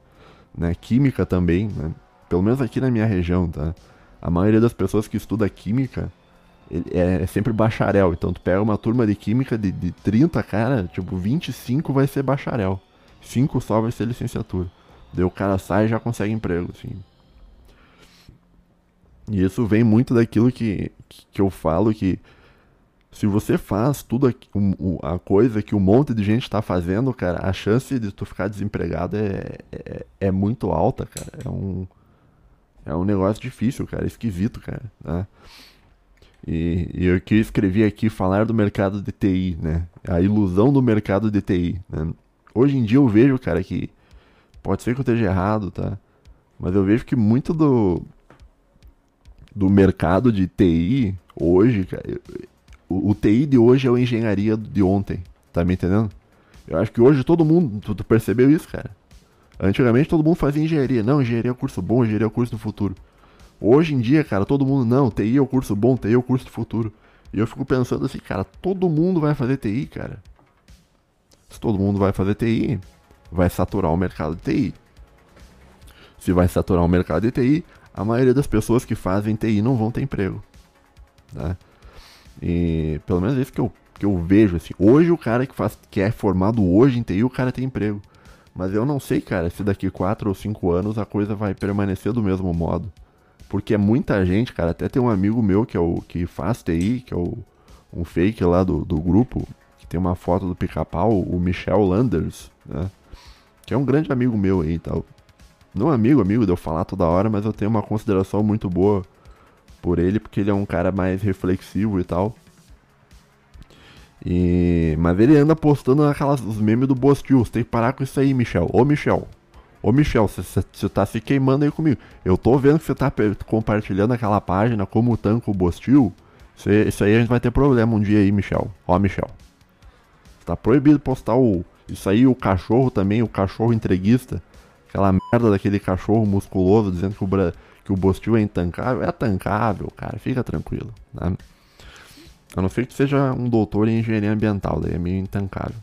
A: Né? Química também, né? Pelo menos aqui na minha região, tá? A maioria das pessoas que estuda química é, é sempre bacharel. Então tu pega uma turma de química de, de 30, cara, tipo, 25 vai ser bacharel. 5 só vai ser licenciatura. Daí o cara sai e já consegue emprego, assim. E isso vem muito daquilo que, que eu falo que se você faz tudo a, a coisa que um monte de gente está fazendo, cara, a chance de tu ficar desempregado é, é, é, muito alta, cara. É um, é um negócio difícil, cara, esquisito, cara. Né? E, e eu que escrevi aqui falar do mercado de TI, né? A ilusão do mercado de TI. Né? Hoje em dia eu vejo, cara, que Pode ser que eu esteja errado, tá? Mas eu vejo que muito do do mercado de TI hoje, cara, o, o TI de hoje é a engenharia de ontem, tá me entendendo? Eu acho que hoje todo mundo, tu, tu, percebeu isso, cara? Antigamente todo mundo fazia engenharia, não, engenharia é o curso bom, engenharia é o curso do futuro. Hoje em dia, cara, todo mundo, não, TI é o curso bom, TI é o curso do futuro. E eu fico pensando assim, cara, todo mundo vai fazer TI, cara. Se todo mundo vai fazer TI, vai saturar o mercado de TI. Se vai saturar o mercado de TI, a maioria das pessoas que fazem TI não vão ter emprego. Né? E pelo menos é isso que eu, que eu vejo. Assim. Hoje o cara que, faz, que é formado hoje em TI, o cara tem emprego. Mas eu não sei, cara, se daqui 4 ou 5 anos a coisa vai permanecer do mesmo modo. Porque é muita gente, cara. Até tem um amigo meu que é o que faz TI, que é o, um fake lá do, do grupo, que tem uma foto do pica-pau, o Michel Landers, né? que é um grande amigo meu aí e tal. Não amigo, amigo de eu falar toda hora, mas eu tenho uma consideração muito boa por ele, porque ele é um cara mais reflexivo e tal. E... Mas ele anda postando aquelas, os memes do Bostil. Você tem que parar com isso aí, Michel. Ô, Michel. Ô, Michel, você tá se queimando aí comigo. Eu tô vendo que você tá compartilhando aquela página como tanco o Bostil. Isso aí a gente vai ter problema um dia aí, Michel. Ó, Michel. Tá proibido postar o isso aí, o cachorro também, o cachorro entreguista, aquela merda daquele cachorro musculoso dizendo que o, que o Bostil é intancável. É tancável, cara, fica tranquilo. Né? A não ser que seja um doutor em engenharia ambiental, daí é meio intancável.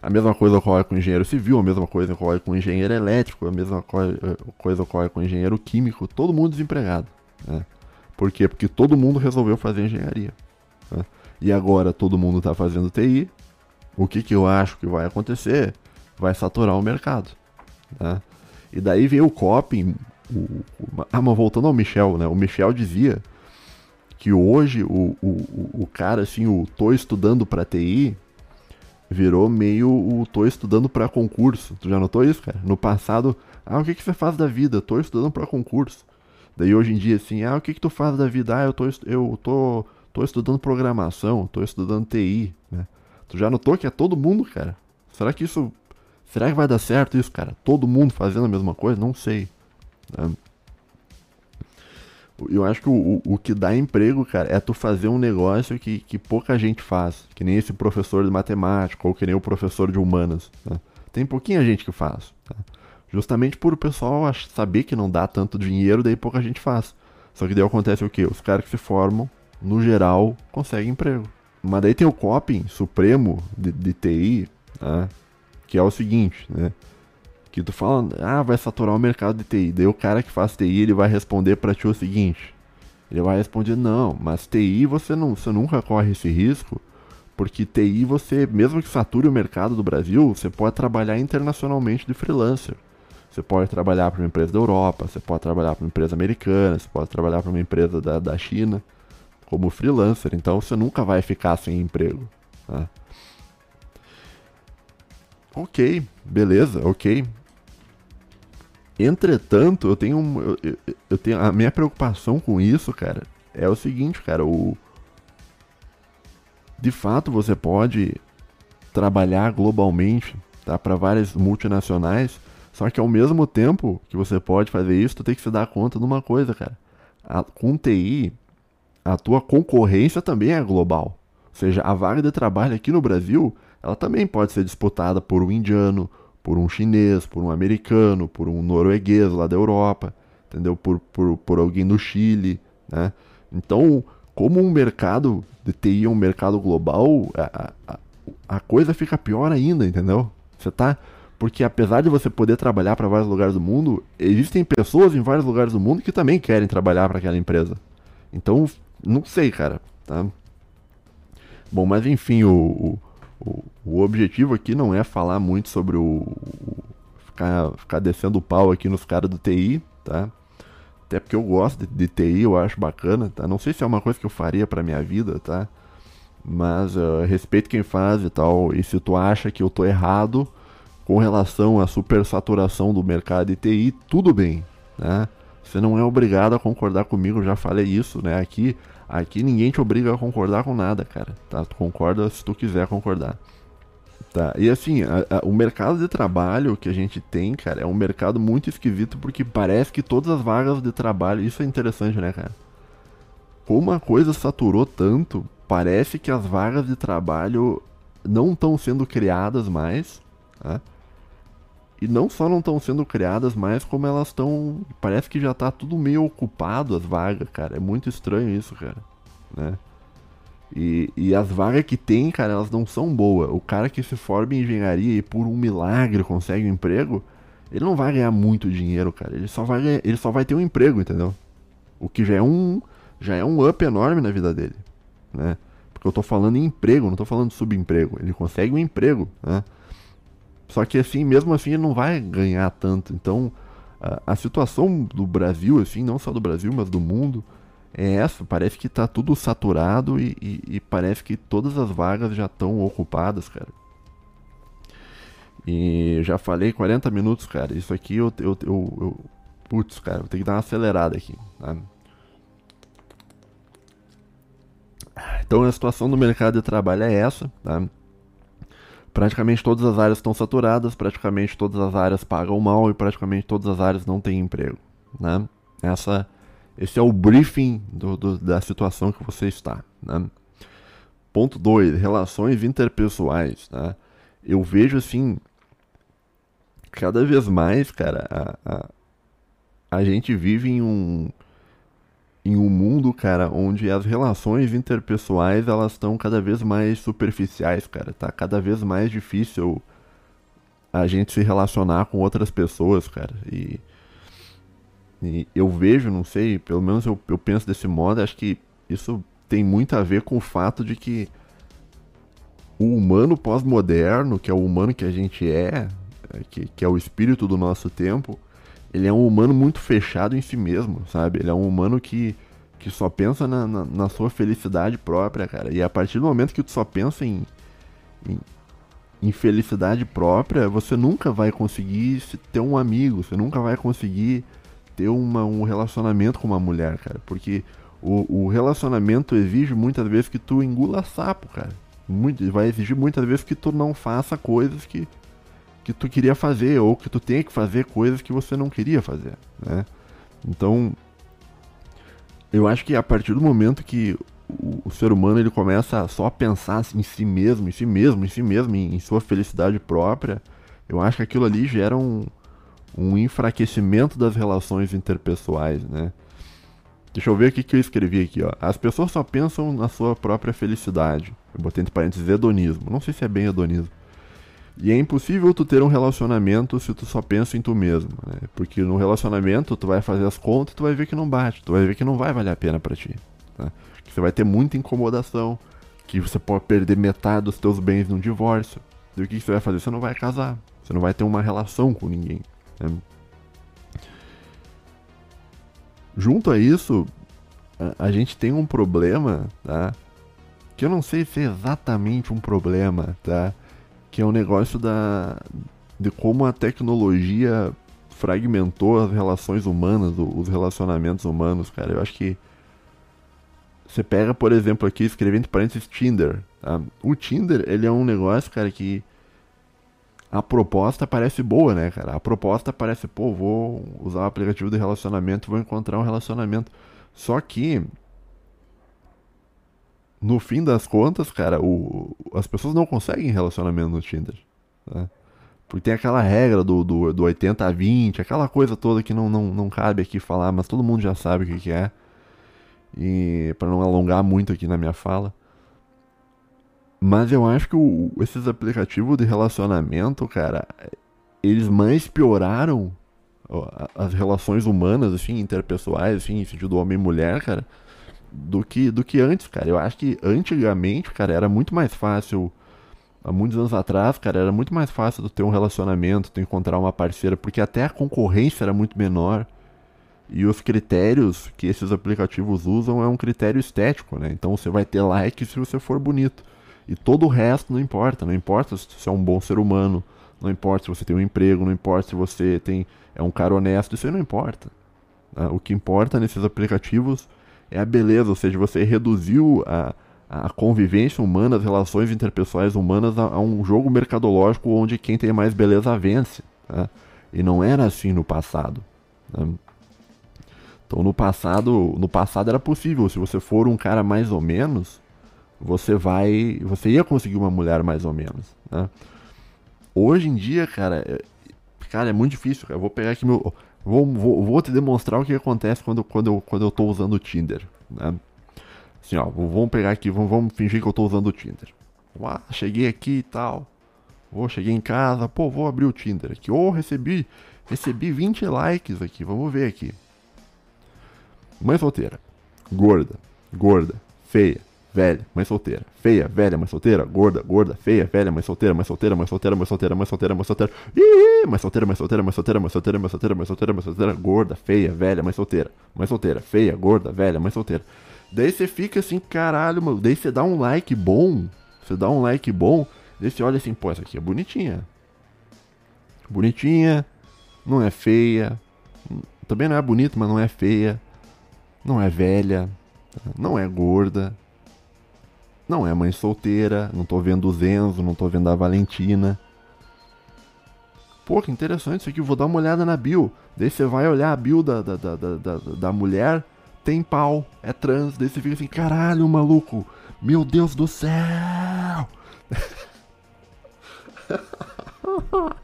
A: A mesma coisa ocorre com engenheiro civil, a mesma coisa ocorre com engenheiro elétrico, a mesma eh, coisa ocorre com engenheiro químico, todo mundo desempregado. Né? Por quê? Porque todo mundo resolveu fazer engenharia. Né? E agora todo mundo está fazendo TI. O que, que eu acho que vai acontecer? Vai saturar o mercado. Né? E daí veio o coping. O, o, ah, mas voltando ao Michel, né? O Michel dizia que hoje o, o, o cara, assim, o tô estudando para TI, virou meio o tô estudando para concurso. Tu já notou isso, cara? No passado, ah, o que, que você faz da vida? Tô estudando para concurso. Daí hoje em dia, assim, ah, o que, que tu faz da vida? Ah, eu tô, eu tô, tô estudando programação, tô estudando TI, né? Tu já notou que é todo mundo, cara? Será que isso. Será que vai dar certo isso, cara? Todo mundo fazendo a mesma coisa? Não sei. Né? Eu acho que o, o, que dá emprego, cara, é tu fazer um negócio que, que pouca gente faz. Que nem esse professor de matemática ou que nem o professor de humanas. Né? Tem pouquinha gente que faz. Tá? Justamente por o pessoal saber que não dá tanto dinheiro, daí pouca gente faz. Só que daí acontece o quê? Os caras que se formam, no geral, conseguem emprego. Mas daí tem o coping supremo de, de TI, né? Que é o seguinte, né? Que tu fala, ah, vai saturar o mercado de TI. Daí o cara que faz TI, ele vai responder para ti o seguinte. Ele vai responder, não, mas TI você, não, você nunca corre esse risco, porque TI você, mesmo que sature o mercado do Brasil, você pode trabalhar internacionalmente de freelancer. Você pode trabalhar para uma empresa da Europa, você pode trabalhar para uma empresa americana, você pode trabalhar para uma empresa da, da China como freelancer. Então você nunca vai ficar sem emprego. Tá? Ok, beleza, ok. Entretanto, eu tenho, eu, eu, tenho a minha preocupação com isso, cara, é o seguinte, cara, o de fato você pode trabalhar globalmente, tá, para várias multinacionais, só que ao mesmo tempo que você pode fazer isso, tu tem que se dar conta de uma coisa, cara. A, com TI, a tua concorrência também é global. Ou seja, a vaga de trabalho aqui no Brasil, ela também pode ser disputada por um indiano, por um chinês, por um americano, por um norueguês lá da Europa, entendeu? Por, por, por alguém do Chile, né? Então, como um mercado de TI é um mercado global, a, a, a coisa fica pior ainda, entendeu? Você tá... Porque apesar de você poder trabalhar para vários lugares do mundo, existem pessoas em vários lugares do mundo que também querem trabalhar para aquela empresa. Então, não sei, cara, tá? Bom, mas enfim, o, o, o objetivo aqui não é falar muito sobre o, o ficar, ficar descendo o pau aqui nos caras do TI, tá? Até porque eu gosto de, de, TI, eu acho bacana, tá? Não sei se é uma coisa que eu faria pra minha vida, tá? Mas uh, respeito quem faz e tal. E se tu acha que eu tô errado com relação à supersaturação do mercado de TI, tudo bem, né? Você não é obrigado a concordar comigo, já falei isso, né? Aqui Aqui ninguém te obriga a concordar com nada, cara. Tá? Tu concorda se tu quiser concordar. Tá? E assim, a, a, o mercado de trabalho que a gente tem, cara, é um mercado muito esquisito porque parece que todas as vagas de trabalho. Isso é interessante, né, cara? Como a coisa saturou tanto, parece que as vagas de trabalho não estão sendo criadas mais. Tá? E não só não estão sendo criadas mais, como elas estão. Parece que já tá tudo meio ocupado as vagas, cara. É muito estranho isso, cara. Né? E, e as vagas que tem, cara, elas não são boas. O cara que se forma em engenharia e por um milagre consegue um emprego, ele não vai ganhar muito dinheiro, cara. Ele só vai, ganhar, ele só vai ter um emprego, entendeu? O que já é um já é um up enorme na vida dele, né? Porque eu tô falando em emprego, não tô falando subemprego. Ele consegue um emprego, né? Só que assim, mesmo assim, ele não vai ganhar tanto. Então, a, a situação do Brasil, assim, não só do Brasil, mas do mundo, é essa. Parece que tá tudo saturado e, e, e parece que todas as vagas já estão ocupadas, cara. E já falei 40 minutos, cara. Isso aqui eu, eu, eu, eu Putz, cara, vou ter que dar uma acelerada aqui. Tá? Então a situação do mercado de trabalho é essa, tá? Praticamente todas as áreas estão saturadas, praticamente todas as áreas pagam mal e praticamente todas as áreas não têm emprego. Né? Essa, esse é o briefing do, do, da situação que você está. Né? Ponto 2, relações interpessoais. Né? Eu vejo assim, cada vez mais, cara, a, a, a gente vive em um, em um mundo, cara, onde as relações interpessoais elas estão cada vez mais superficiais, cara. Tá cada vez mais difícil a gente se relacionar com outras pessoas, cara. E, e eu vejo, não sei, pelo menos eu, eu penso desse modo, acho que isso tem muito a ver com o fato de que o humano pós-moderno, que é o humano que a gente é, é, que, que é o espírito do nosso tempo, ele é um humano muito fechado em si mesmo, sabe? Ele é um humano que, que só pensa na, na, na sua felicidade própria, cara. E a partir do momento que tu só pensa em, em, em felicidade própria, você nunca vai conseguir ter um amigo, você nunca vai conseguir ter uma, um relacionamento com uma mulher, cara. Porque o, o relacionamento exige muitas vezes que tu engula sapo, cara. Muito, vai exigir muitas vezes que tu não faça coisas que, que tu queria fazer, ou que tu tenha que fazer coisas que você não queria fazer, né? Então, eu acho que a partir do momento que o, o ser humano ele começa só a pensar em si mesmo, em si mesmo, em si mesmo, em, em sua felicidade própria, eu acho que aquilo ali gera um, um enfraquecimento das relações interpessoais, né? Deixa eu ver o que, que eu escrevi aqui, ó. As pessoas só pensam na sua própria felicidade. Eu botei entre parênteses hedonismo. Não sei se é bem hedonismo. E é impossível tu ter um relacionamento se tu só pensa em tu mesmo, né? Porque no relacionamento tu vai fazer as contas e tu vai ver que não bate, tu vai ver que não vai valer a pena para ti, tá? Que você vai ter muita incomodação, que você pode perder metade dos teus bens num divórcio. E o que você vai fazer? Você não vai casar, você não vai ter uma relação com ninguém. Né? Junto a isso, a, a gente tem um problema, tá? Que eu não sei se é exatamente um problema, tá? Que é o um negócio da de como a tecnologia fragmentou as relações humanas, os relacionamentos humanos, cara. Eu acho que você pega, por exemplo, aqui, escrevendo entre parênteses Tinder. Tá? O Tinder, ele é um negócio, cara, que a proposta parece boa, né, cara? A proposta parece, pô, vou usar o aplicativo de relacionamento, vou encontrar um relacionamento. Só que no fim das contas, cara, o, as pessoas não conseguem relacionamento no Tinder. Né? Porque tem aquela regra do, do, do 80 a 20, aquela coisa toda que não, não, não cabe aqui falar, mas todo mundo já sabe o que, que é. E para não alongar muito aqui na minha fala. Mas eu acho que o, esses aplicativos de relacionamento, cara, eles mais pioraram as relações humanas, assim, interpessoais, assim, em sentido homem e mulher, cara, do que, do que antes, cara. Eu acho que antigamente, cara, era muito mais fácil. Há muitos anos atrás, cara, era muito mais fácil tu ter um relacionamento, tu encontrar uma parceira, porque até a concorrência era muito menor. E os critérios que esses aplicativos usam é um critério estético, né? Então você vai ter like se você for bonito. E todo o resto não importa. Não importa se você é um bom ser humano, não importa se você tem um emprego, não importa se você tem é um cara honesto, isso aí não importa. Né? O que importa nesses aplicativos é a beleza, ou seja, você reduziu a, a convivência humana, as relações interpessoais humanas a, a um jogo mercadológico onde quem tem mais beleza vence. Né? E não era assim no passado. Né? Então no passado, no passado era possível, se você for um cara mais ou menos, você vai, você ia conseguir uma mulher mais ou menos, né? Hoje em dia, cara, é, cara, é muito difícil. Eu vou pegar aqui meu, vou, vou, vou te demonstrar o que acontece quando, quando, eu, quando eu tô usando o Tinder, né? Assim, ó, vamos pegar aqui, vamos, vamos fingir que eu tô usando o Tinder. Ah, cheguei aqui e tal. Vou, cheguei em casa, pô, vou abrir o Tinder aqui. Oh, recebi, recebi 20 likes aqui, vamos ver aqui. Mãe solteira, gorda, gorda, feia, velha, mãe solteira, feia, velha, mãe solteira, gorda, gorda, feia, velha, mãe solteira, mãe solteira, mãe solteira, mãe solteira, mãe solteira, mãe solteira, ih, mãe solteira, mãe solteira, mãe solteira, mãe solteira, mãe solteira, mãe solteira, mãe solteira, gorda, feia, velha, mãe solteira, mãe solteira, feia, gorda, velha, mãe solteira. Daí você fica assim, caralho, mano, daí você dá um like bom, você dá um like bom, daí você olha assim, pô, essa aqui é bonitinha. Bonitinha, não é feia, também não é bonita, mas não é feia, não é velha, não é gorda, não é mãe solteira, não tô vendo o Zenzo, não tô vendo a Valentina. Pô, que interessante isso aqui, vou dar uma olhada na bio. Daí você vai olhar a bio da, da, da, da, da mulher, tem pau, é trans, daí você fica assim, caralho, maluco, meu Deus do céu! <laughs>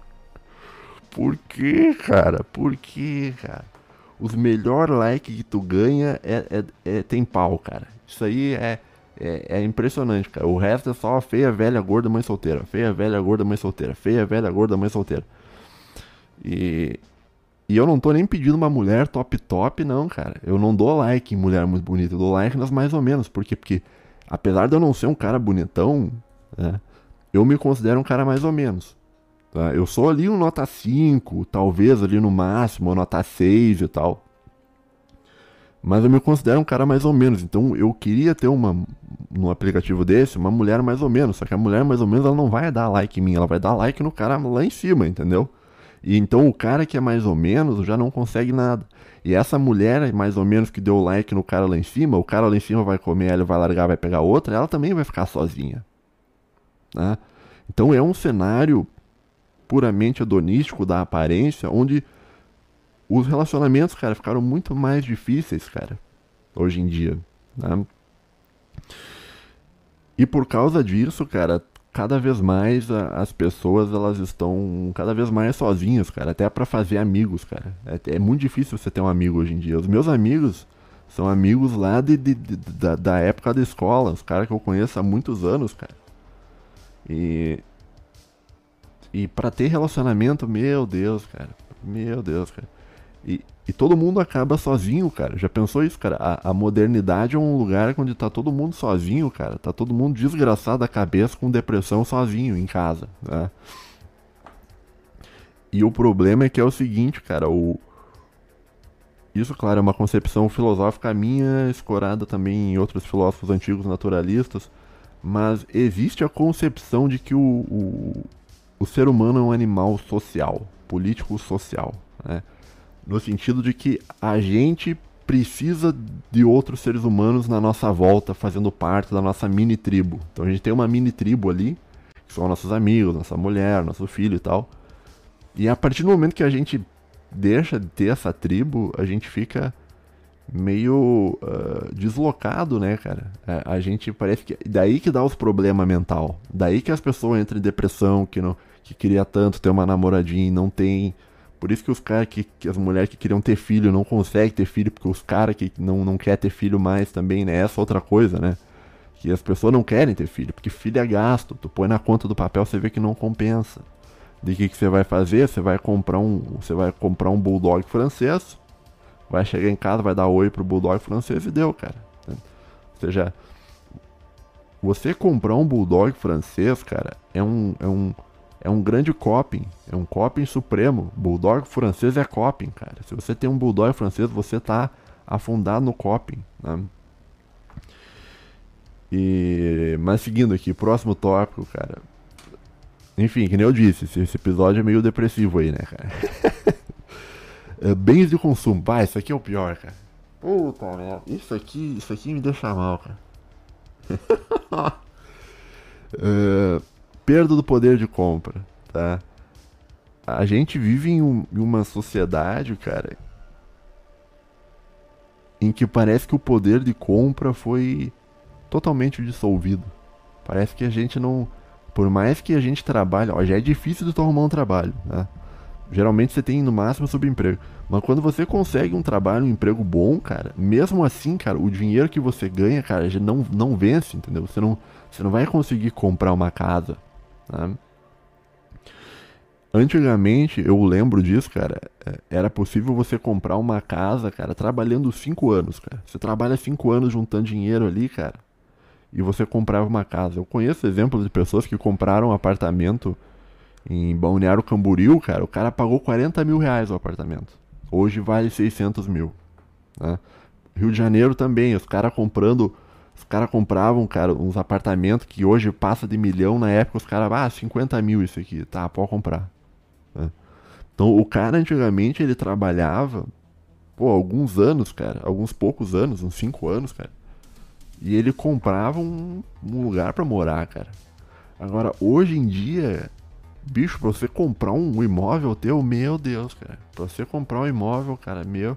A: Por que, cara? Por que, cara? os melhores likes que tu ganha é, é, é, tem pau, cara. Isso aí é, é, é, impressionante, cara. O resto é só feia, velha, gorda, mãe solteira. Feia, velha, gorda, mãe solteira. Feia, velha, gorda, mãe solteira. E, e eu não tô nem pedindo uma mulher top top, não, cara. Eu não dou like em mulher muito bonita. Eu dou like nas mais ou menos. Por quê? Porque apesar de eu não ser um cara bonitão, né, eu me considero um cara mais ou menos. Tá? Eu sou ali um nota 5, talvez ali no máximo, nota 6 e tal. Mas eu me considero um cara mais ou menos. Então eu queria ter uma no aplicativo desse, uma mulher mais ou menos. Só que a mulher mais ou menos ela não vai dar like em mim, ela vai dar like no cara lá em cima, entendeu? E então o cara que é mais ou menos já não consegue nada. E essa mulher mais ou menos que deu like no cara lá em cima, o cara lá em cima vai comer, ela vai largar, vai pegar outra, ela também vai ficar sozinha. Né? Então é um cenário puramente hedonístico da aparência, onde os relacionamentos, cara, ficaram muito mais difíceis, cara, hoje em dia. Né? E por causa disso, cara, cada vez mais as pessoas elas estão cada vez mais sozinhas, cara, até para fazer amigos, cara. É, é, muito difícil você ter um amigo hoje em dia. Os meus amigos são amigos lá de, de, de da, da, época da escola, os caras que eu conheço há muitos anos, cara. E e para ter relacionamento, meu Deus, cara. Meu Deus, cara. E, e todo mundo acaba sozinho, cara. Já pensou isso, cara? A, a, modernidade é um lugar onde tá todo mundo sozinho, cara. Tá todo mundo desgraçado da cabeça com depressão sozinho em casa, né? E o problema é que é o seguinte, cara, o isso, claro, é uma concepção filosófica minha, escorada também em outros filósofos antigos naturalistas, mas existe a concepção de que o, o, o ser humano é um animal social, político-social, né? No sentido de que a gente precisa de outros seres humanos na nossa volta, fazendo parte da nossa mini tribo. Então a gente tem uma mini tribo ali, que são nossos amigos, nossa mulher, nosso filho e tal. E a partir do momento que a gente deixa de ter essa tribo, a gente fica meio uh, deslocado, né, cara? A, é, a, gente parece que. Daí que dá os problemas mental. Daí que as pessoas entram em depressão, que não que queria tanto ter uma namoradinha e não tem. Por isso que os caras que, que, as mulheres que queriam ter filho não conseguem ter filho, porque os caras que não, não quer ter filho mais também, né? Essa outra coisa, né? Que as pessoas não querem ter filho, porque filho é gasto. Tu põe na conta do papel, você vê que não compensa. De que que você vai fazer? Você vai comprar um, você vai comprar um bulldog francês, vai chegar em casa, vai dar oi pro bulldog francês e deu, cara. Ou seja, você comprar um bulldog francês, cara, é um, é um é um grande coping, é um coping supremo. Bulldog francês é coping, cara. Se você tem um bulldog francês, você tá afundado no coping, né? E mas seguindo aqui, próximo tópico, cara. Enfim, que nem eu disse, esse episódio é meio depressivo aí, né, cara? <laughs> é, bens de consumo, vai, isso aqui é o pior, cara. Puta merda, isso aqui, isso aqui me deixa mal, cara. <laughs> é, perda do poder de compra, tá? A gente vive em, um, em uma sociedade, cara, em que parece que o poder de compra foi totalmente dissolvido. Parece que a gente não. Por mais que a gente trabalhe, ó, já é difícil de tu arrumar um trabalho, né? Geralmente você tem no máximo subemprego. Mas quando você consegue um trabalho, um emprego bom, cara, mesmo assim, cara, o dinheiro que você ganha, cara, já não, não vence, entendeu? Você não, você não vai conseguir comprar uma casa, né? Antigamente, eu lembro disso, cara, é, era possível você comprar uma casa, cara, trabalhando 5 anos, cara. Você trabalha 5 anos juntando dinheiro ali, cara, e você comprava uma casa. Eu conheço exemplos de pessoas que compraram um apartamento em Balneário Camboriú, cara, o cara pagou 40 mil reais o apartamento. Hoje vale 600 mil. Né? Rio de Janeiro também, os caras comprando os caras compravam, cara, uns apartamentos que hoje passa de milhão. Na época os caras, ah, 50 mil isso aqui. Tá, pode comprar. Né? Então o cara antigamente ele trabalhava, pô, alguns anos, cara. Alguns poucos anos, uns 5 anos, cara. E ele comprava um, um lugar para morar, cara. Agora, hoje em dia, bicho, pra você comprar um imóvel teu, meu Deus, cara. Pra você comprar um imóvel, cara, meu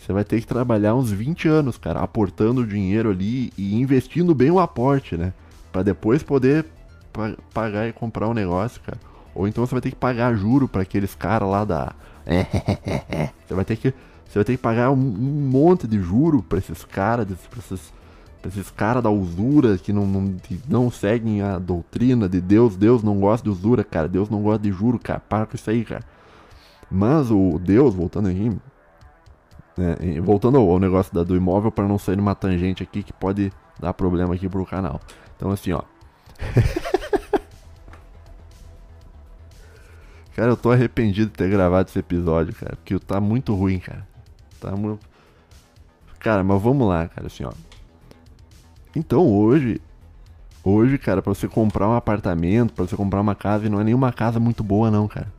A: você vai ter que trabalhar uns 20 anos, cara, aportando dinheiro ali e investindo bem o aporte, né? Para depois poder pa pagar e comprar um negócio, cara. Ou então você vai ter que pagar juro para aqueles caras lá da. <laughs> você vai ter que. Você vai ter que pagar um, um monte de juro pra esses caras, pra esses, pra esses caras da usura que não, não, que não seguem a doutrina de Deus. Deus não gosta de usura, cara. Deus não gosta de juro, cara. Para com isso aí, cara. Mas o Deus, voltando aqui, né, voltando ao, negócio da, do imóvel, para não sair numa tangente aqui que pode dar problema aqui pro canal. Então, assim, ó. <laughs> cara, eu tô arrependido de ter gravado esse episódio, cara, porque tá muito ruim, cara. Tá muito. Cara, mas vamos lá, cara, assim, ó. Então hoje, hoje, cara, pra você comprar um apartamento, pra você comprar uma casa, e não é nenhuma casa muito boa, não, cara.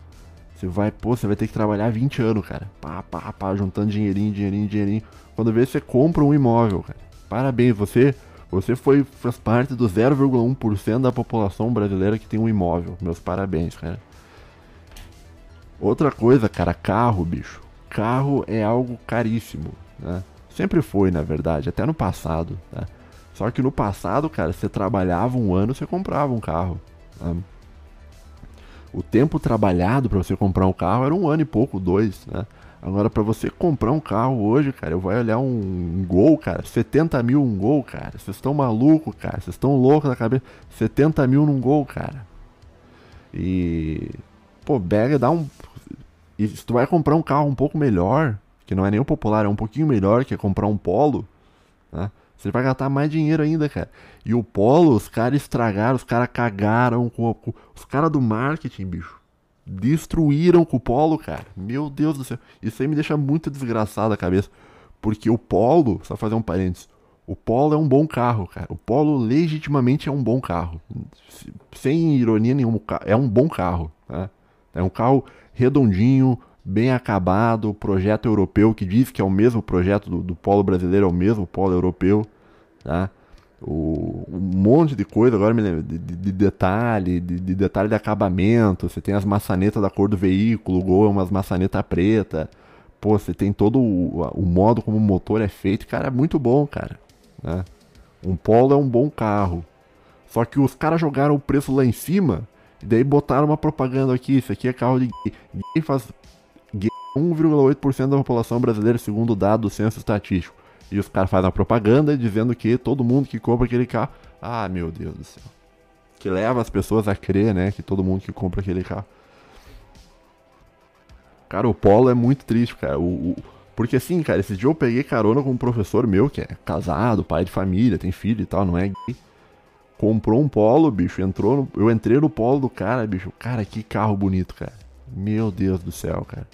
A: Você vai, pô, você vai ter que trabalhar 20 anos, cara. Pá, pá, pá, juntando dinheirinho, dinheirinho, dinheirinho. Quando vê, você compra um imóvel, cara. Parabéns, você você foi, faz parte do 0,1% da população brasileira que tem um imóvel. Meus parabéns, cara. Outra coisa, cara, carro, bicho carro é algo caríssimo, né? Sempre foi, na verdade, até no passado, né? Só que no passado, cara, você trabalhava um ano, você comprava um carro. Né? O tempo trabalhado para você comprar um carro era um ano e pouco, dois, né? Agora, para você comprar um carro hoje, cara, eu vou olhar um, um Gol, cara, 70 mil um Gol, cara. Vocês estão malucos, cara. Vocês estão loucos da cabeça. 70 mil num Gol, cara. E. Pô, Berga dá um. E se tu vai comprar um carro um pouco melhor, que não é nem o popular, é um pouquinho melhor, que é comprar um Polo, né? Você vai gastar mais dinheiro ainda, cara. E o Polo, os caras estragaram, os caras cagaram com, com os caras do marketing, bicho. Destruíram com o Polo, cara. Meu Deus do céu. Isso aí me deixa muito desgraçado a cabeça. Porque o Polo, só fazer um parênteses, o Polo é um bom carro, cara. O Polo legitimamente é um bom carro. Sem ironia nenhuma, é um bom carro. Né? É um carro redondinho, bem acabado, projeto europeu que diz que é o mesmo projeto do, do polo brasileiro, é o mesmo polo europeu, tá? O, um monte de coisa, agora me lembro, de, de, de detalhe, de, de, detalhe de acabamento, você tem as maçanetas da cor do veículo, o Gol é umas maçanetas preta, pô, você tem todo o, o modo como o motor é feito, cara, é muito bom, cara, né? Um Polo é um bom carro, só que os caras jogaram o preço lá em cima e daí botaram uma propaganda aqui, isso aqui é carro de gay. Gay faz 1,8% da população brasileira, segundo o dado do censo estatístico. E os caras fazem a propaganda dizendo que todo mundo que compra aquele carro. Ah, meu Deus do céu. Que leva as pessoas a crer, né? Que todo mundo que compra aquele carro. Cara, o Polo é muito triste, cara. O, o, porque assim, cara, esse dia eu peguei carona com um professor meu que é casado, pai de família, tem filho e tal, não é gay comprou um polo, bicho, entrou no, eu entrei no polo do cara, bicho. Cara, que carro bonito, cara. Meu Deus do céu, cara.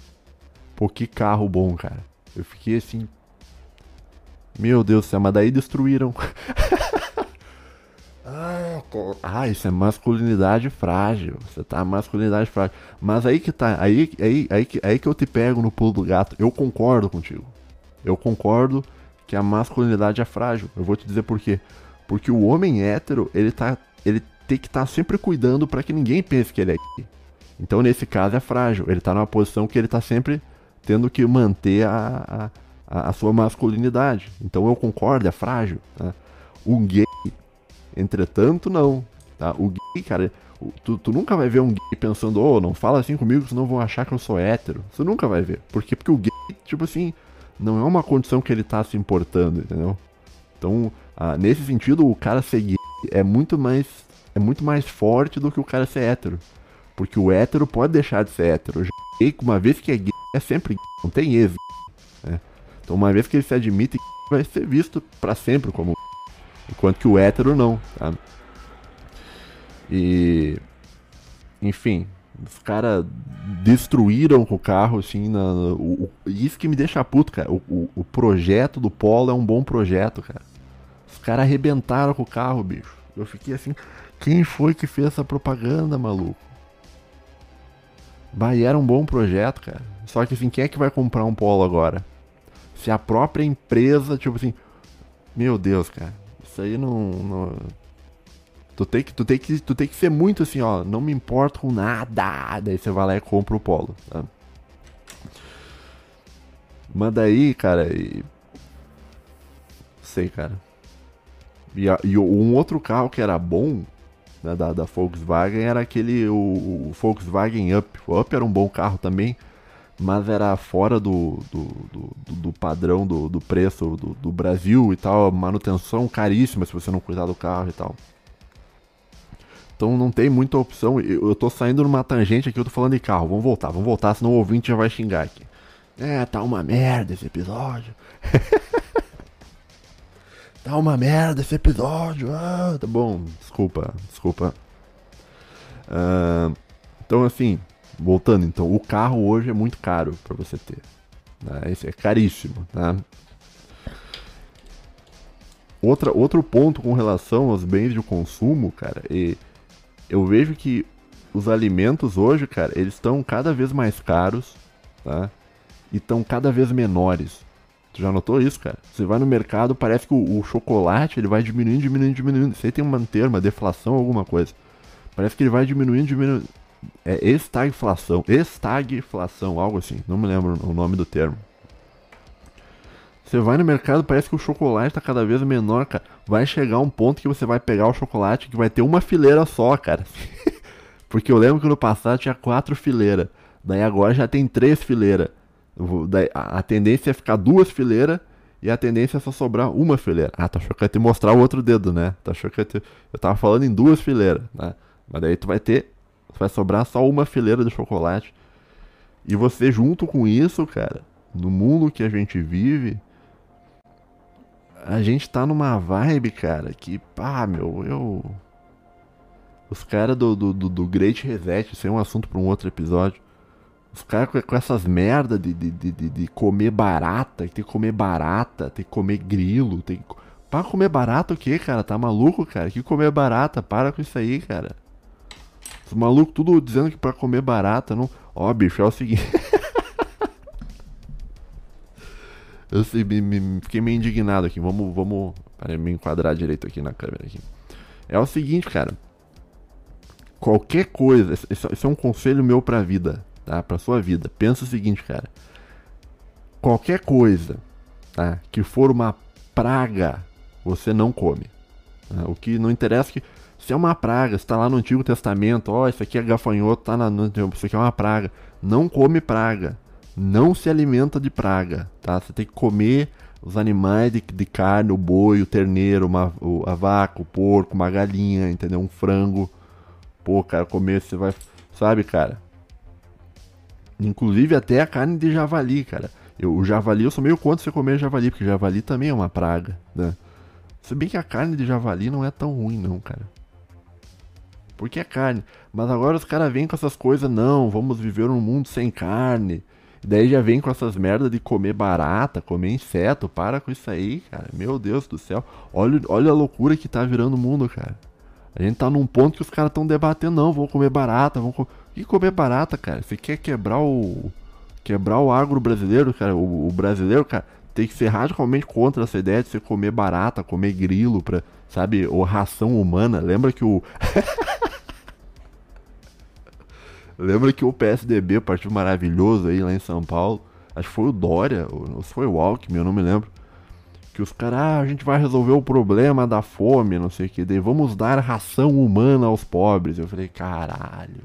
A: Pô, que carro bom, cara. Eu fiquei assim. Meu Deus do céu, mas daí destruíram. <laughs> ah, isso é masculinidade frágil. Você tá masculinidade frágil. Mas aí que tá, aí, aí, aí, aí que eu te pego no pulo do gato. Eu concordo contigo. Eu concordo que a masculinidade é frágil. Eu vou te dizer por quê. Porque o homem hétero, ele tá. Ele tem que estar tá sempre cuidando para que ninguém pense que ele é gay. Então, nesse caso, é frágil. Ele tá numa posição que ele tá sempre tendo que manter a, a, a sua masculinidade. Então, eu concordo, é frágil. Tá? O gay, entretanto, não. Tá? O gay, cara, tu, tu nunca vai ver um gay pensando, oh, não fala assim comigo, senão vão achar que eu sou hétero. Você nunca vai ver. Por quê? Porque o gay, tipo assim, não é uma condição que ele tá se importando, entendeu? Então, ah, nesse sentido, o cara ser gay é muito mais é muito mais forte do que o cara ser hétero. Porque o hétero pode deixar de ser hétero. Já uma vez que é gay, é sempre não tem ex. Né? Então, uma vez que ele se admite, vai ser visto para sempre como enquanto que o hétero não, tá? E enfim, os caras destruíram o carro, assim, na, o, o, isso que me deixa puto, cara. O, o, o, projeto do Polo é um bom projeto, cara caras arrebentaram com o carro, bicho. Eu fiquei assim, quem foi que fez essa propaganda, maluco? Bah, era um bom projeto, cara. Só que assim, quem é que vai comprar um polo agora? Se a própria empresa, tipo assim, meu Deus, cara, isso aí não, não... Tu tem, que, tu, tem que, tu tem que ser muito assim, ó. Não me importo com nada. Daí você vai lá e compra o polo. Tá? Mas daí, cara. E... Sei, cara. E, a, e um outro carro que era bom né, da, da, Volkswagen era aquele o, o, Volkswagen Up. O Up era um bom carro também. Mas era fora do, do, do, do padrão do, do preço do, do Brasil e tal, manutenção caríssima se você não cuidar do carro e tal. Então não tem muita opção. Eu, eu tô saindo numa tangente aqui, eu tô falando de carro. Vamos voltar, vamos voltar, senão o ouvinte já vai xingar aqui. É, tá uma merda esse episódio. <laughs> tá uma merda esse episódio. Ah, tá bom, desculpa, desculpa. Uh, então assim, voltando, então, o carro hoje é muito caro para você ter. Né? É caríssimo, tá? Outra, outro ponto com relação aos bens de consumo, cara, e eu vejo que os alimentos hoje, cara, eles estão cada vez mais caros, tá? E estão cada vez menores. Tu já notou isso, cara? Você vai no mercado, parece que o, o, chocolate ele vai diminuindo, diminuindo, diminuindo. Você tem uma termo, uma deflação, alguma coisa. Parece que ele vai diminuindo, diminuindo. É estagflação, estagflação, algo assim. Não me lembro o nome do termo. Você vai no mercado, parece que o chocolate tá cada vez menor, cara. Vai chegar um ponto que você vai pegar o chocolate que vai ter uma fileira só, cara. <laughs> Porque eu lembro que no passado tinha quatro fileiras. Daí agora já tem três fileiras. A tendência é ficar duas fileiras e a tendência é só sobrar uma fileira. Ah, tá achou que ia te mostrar o outro dedo, né? Tá achou que te... Eu tava falando em duas fileiras, né? Mas daí tu vai ter. Vai sobrar só uma fileira de chocolate. E você, junto com isso, cara, no mundo que a gente vive, a gente tá numa vibe, cara, que, pá, meu, eu. Os caras do, do, do, Great Reset, isso é um assunto para um outro episódio. Os caras com, com, essas merda de, de, de, de, comer barata, tem que comer barata, tem que comer grilo, tem que. Pra comer barata o que, cara? Tá maluco, cara? Que comer barata? Para com isso aí, cara. Os malucos tudo dizendo que pra comer barata não. Ó, bicho, é o seguinte. <laughs> Eu sei, me, me, fiquei meio indignado aqui. Vamos, vamos. Para me enquadrar direito aqui na câmera. Aqui. É o seguinte, cara. Qualquer coisa. Esse, é um conselho meu pra vida, tá? Pra sua vida. Pensa o seguinte, cara. Qualquer coisa, tá? Que for uma praga, você não come. Tá? O que não interessa é que. Se é uma praga, está lá no Antigo Testamento, ó, oh, isso aqui é gafanhoto, tá na, isso aqui é uma praga. Não come praga não se alimenta de praga, tá? Você tem que comer os animais de, de carne, o boi, o terneiro, uma, o, a vaca, o porco, uma galinha, entendeu? Um frango. Pô, cara, comer você vai. Sabe, cara? Inclusive até a carne de javali, cara. Eu, o javali, eu sou meio contra você comer javali, porque javali também é uma praga, né? Se bem que a carne de javali não é tão ruim, não, cara. Porque é carne. Mas agora os caras vêm com essas coisas, não, vamos viver num mundo sem carne. Daí já vem com essas merdas de comer barata, comer inseto. Para com isso aí, cara. Meu Deus do céu. Olha, olha a loucura que tá virando o mundo, cara. A gente tá num ponto que os caras estão debatendo, não, vou comer barata, vão comer. E comer barata, cara? Você quer quebrar o. Quebrar o agro brasileiro, cara? O, o, brasileiro, cara, tem que ser radicalmente contra essa ideia de você comer barata, comer grilo, pra, sabe, ou ração humana. Lembra que o. <laughs> Lembra que o PSDB, partido maravilhoso aí lá em São Paulo, acho que foi o Dória, ou se foi o Alckmin, eu não me lembro. Que os caras, ah, a gente vai resolver o problema da fome, não sei o que, daí vamos dar ração humana aos pobres. Eu falei, caralho.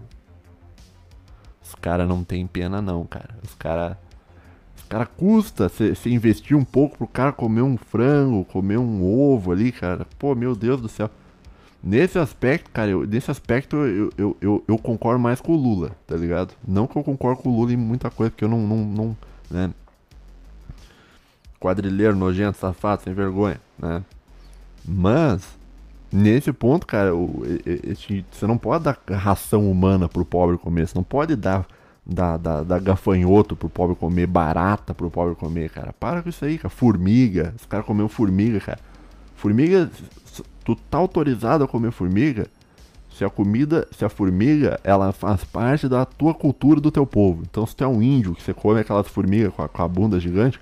A: Os caras não tem pena não, cara. Os caras. Os caras custa você investir um pouco pro cara comer um frango, comer um ovo ali, cara. Pô, meu Deus do céu. Nesse aspecto, cara, eu, nesse aspecto eu, eu, eu, eu, concordo mais com o Lula, tá ligado? Não que eu concordo com o Lula em muita coisa, porque eu não, não, não né? Quadrilheiro, nojento, safado, sem vergonha, né? Mas, nesse ponto, cara, você não pode dar ração humana pro pobre comer, você não pode dar, dar, dar, dar gafanhoto pro pobre comer, barata pro pobre comer, cara. Para com isso aí, cara. Formiga, os caras comeram formiga, cara. Formiga, tu tá autorizado a comer formiga se a comida, se a formiga, ela faz parte da tua cultura do teu povo. Então, se tu é um índio que você come aquelas formigas com a, com a bunda gigante,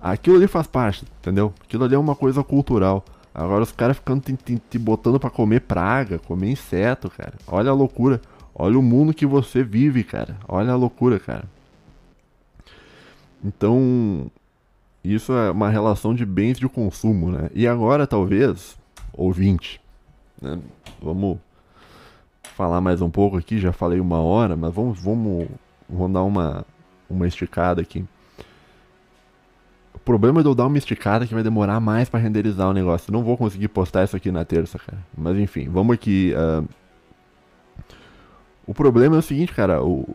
A: aquilo ali faz parte, entendeu? Aquilo ali é uma coisa cultural. Agora os caras ficando te, te, te botando para comer praga, comer inseto, cara. Olha a loucura. Olha o mundo que você vive, cara. Olha a loucura, cara. Então, isso é uma relação de bens de consumo, né? E agora, talvez, ouvinte. Né? Vamos falar mais um pouco aqui, já falei uma hora, mas vamos, vamos, vamos dar uma, uma esticada aqui. O problema de eu dar uma esticada é que vai demorar mais para renderizar o negócio. não vou conseguir postar isso aqui na terça, cara. Mas enfim, vamos aqui. Uh... O problema é o seguinte, cara. O...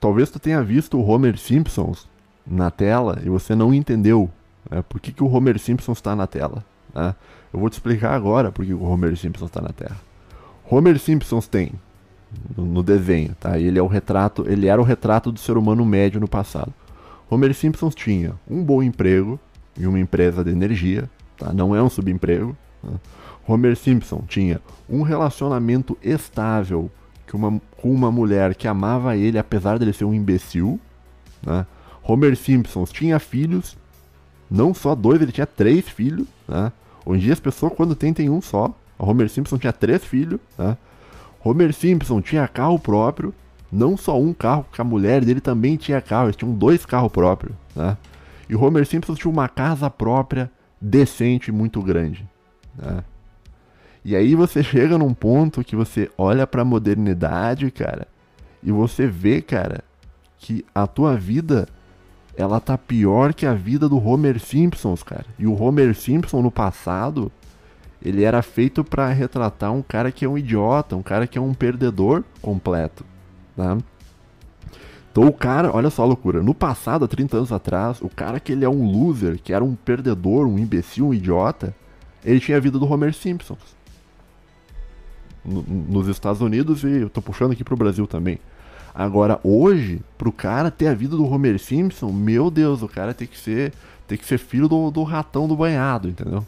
A: Talvez tu tenha visto o Homer Simpsons na tela e você não entendeu né, por que, que o Homer Simpsons está na tela. Né? Eu vou te explicar agora por que o Homer Simpsons está na Terra. Homer Simpsons tem no desenho, tá? Ele é o retrato, ele era o retrato do ser humano médio no passado. Homer Simpson tinha um bom emprego em uma empresa de energia, tá? Não é um subemprego. Tá? Homer Simpson tinha um relacionamento estável uma, com uma mulher que amava ele apesar dele ser um imbecil, né? Homer Simpson tinha filhos, não só dois, ele tinha três filhos, né? Hoje em dia as pessoas quando tem tem um só. Homer Simpson tinha três filhos, né? Homer Simpson tinha carro próprio, não só um carro, porque a mulher dele também tinha carro, eles tinham dois carros próprios, né? E Homer Simpson tinha uma casa própria decente muito grande, né? E aí você <laughs> chega num ponto que você olha para a modernidade, cara, e você vê, cara, que a tua vida ela tá pior que a vida do Homer Simpson, cara. E o Homer Simpson no passado, ele era feito para retratar um cara que é um idiota, um cara que é um perdedor completo, tá? Então o cara, olha só a loucura, no passado, há 30 anos atrás, o cara que ele é um loser, que era um perdedor, um imbecil, um idiota, ele tinha a vida do Homer Simpson. No, nos Estados Unidos e eu tô puxando aqui pro Brasil também. Agora, hoje, pro cara ter a vida do Homer Simpson, meu Deus, o cara tem que ser, tem que ser filho do, do ratão do banhado, entendeu?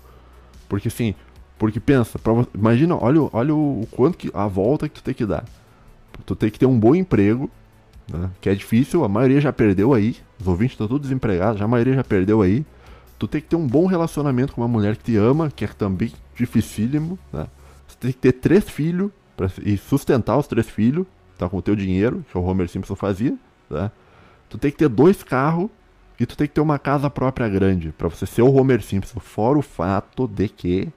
A: Porque assim, porque pensa, pra, imagina, olha, olha o, o, quanto que a volta que tu tem que dar. Tu tem que ter um bom emprego, né, que é difícil, a maioria já perdeu aí. Os ouvintes estão todos desempregados, já a maioria já perdeu aí. Tu tem que ter um bom relacionamento com uma mulher que te ama, que é também dificílimo. Né? Tem que ter três filhos pra, e sustentar os três filhos, tá, com o teu dinheiro, que o Homer Simpson fazia. Tá? Tu tem que ter dois carros e tu tem que ter uma casa própria grande para você ser o Homer Simpson. Fora o fato de que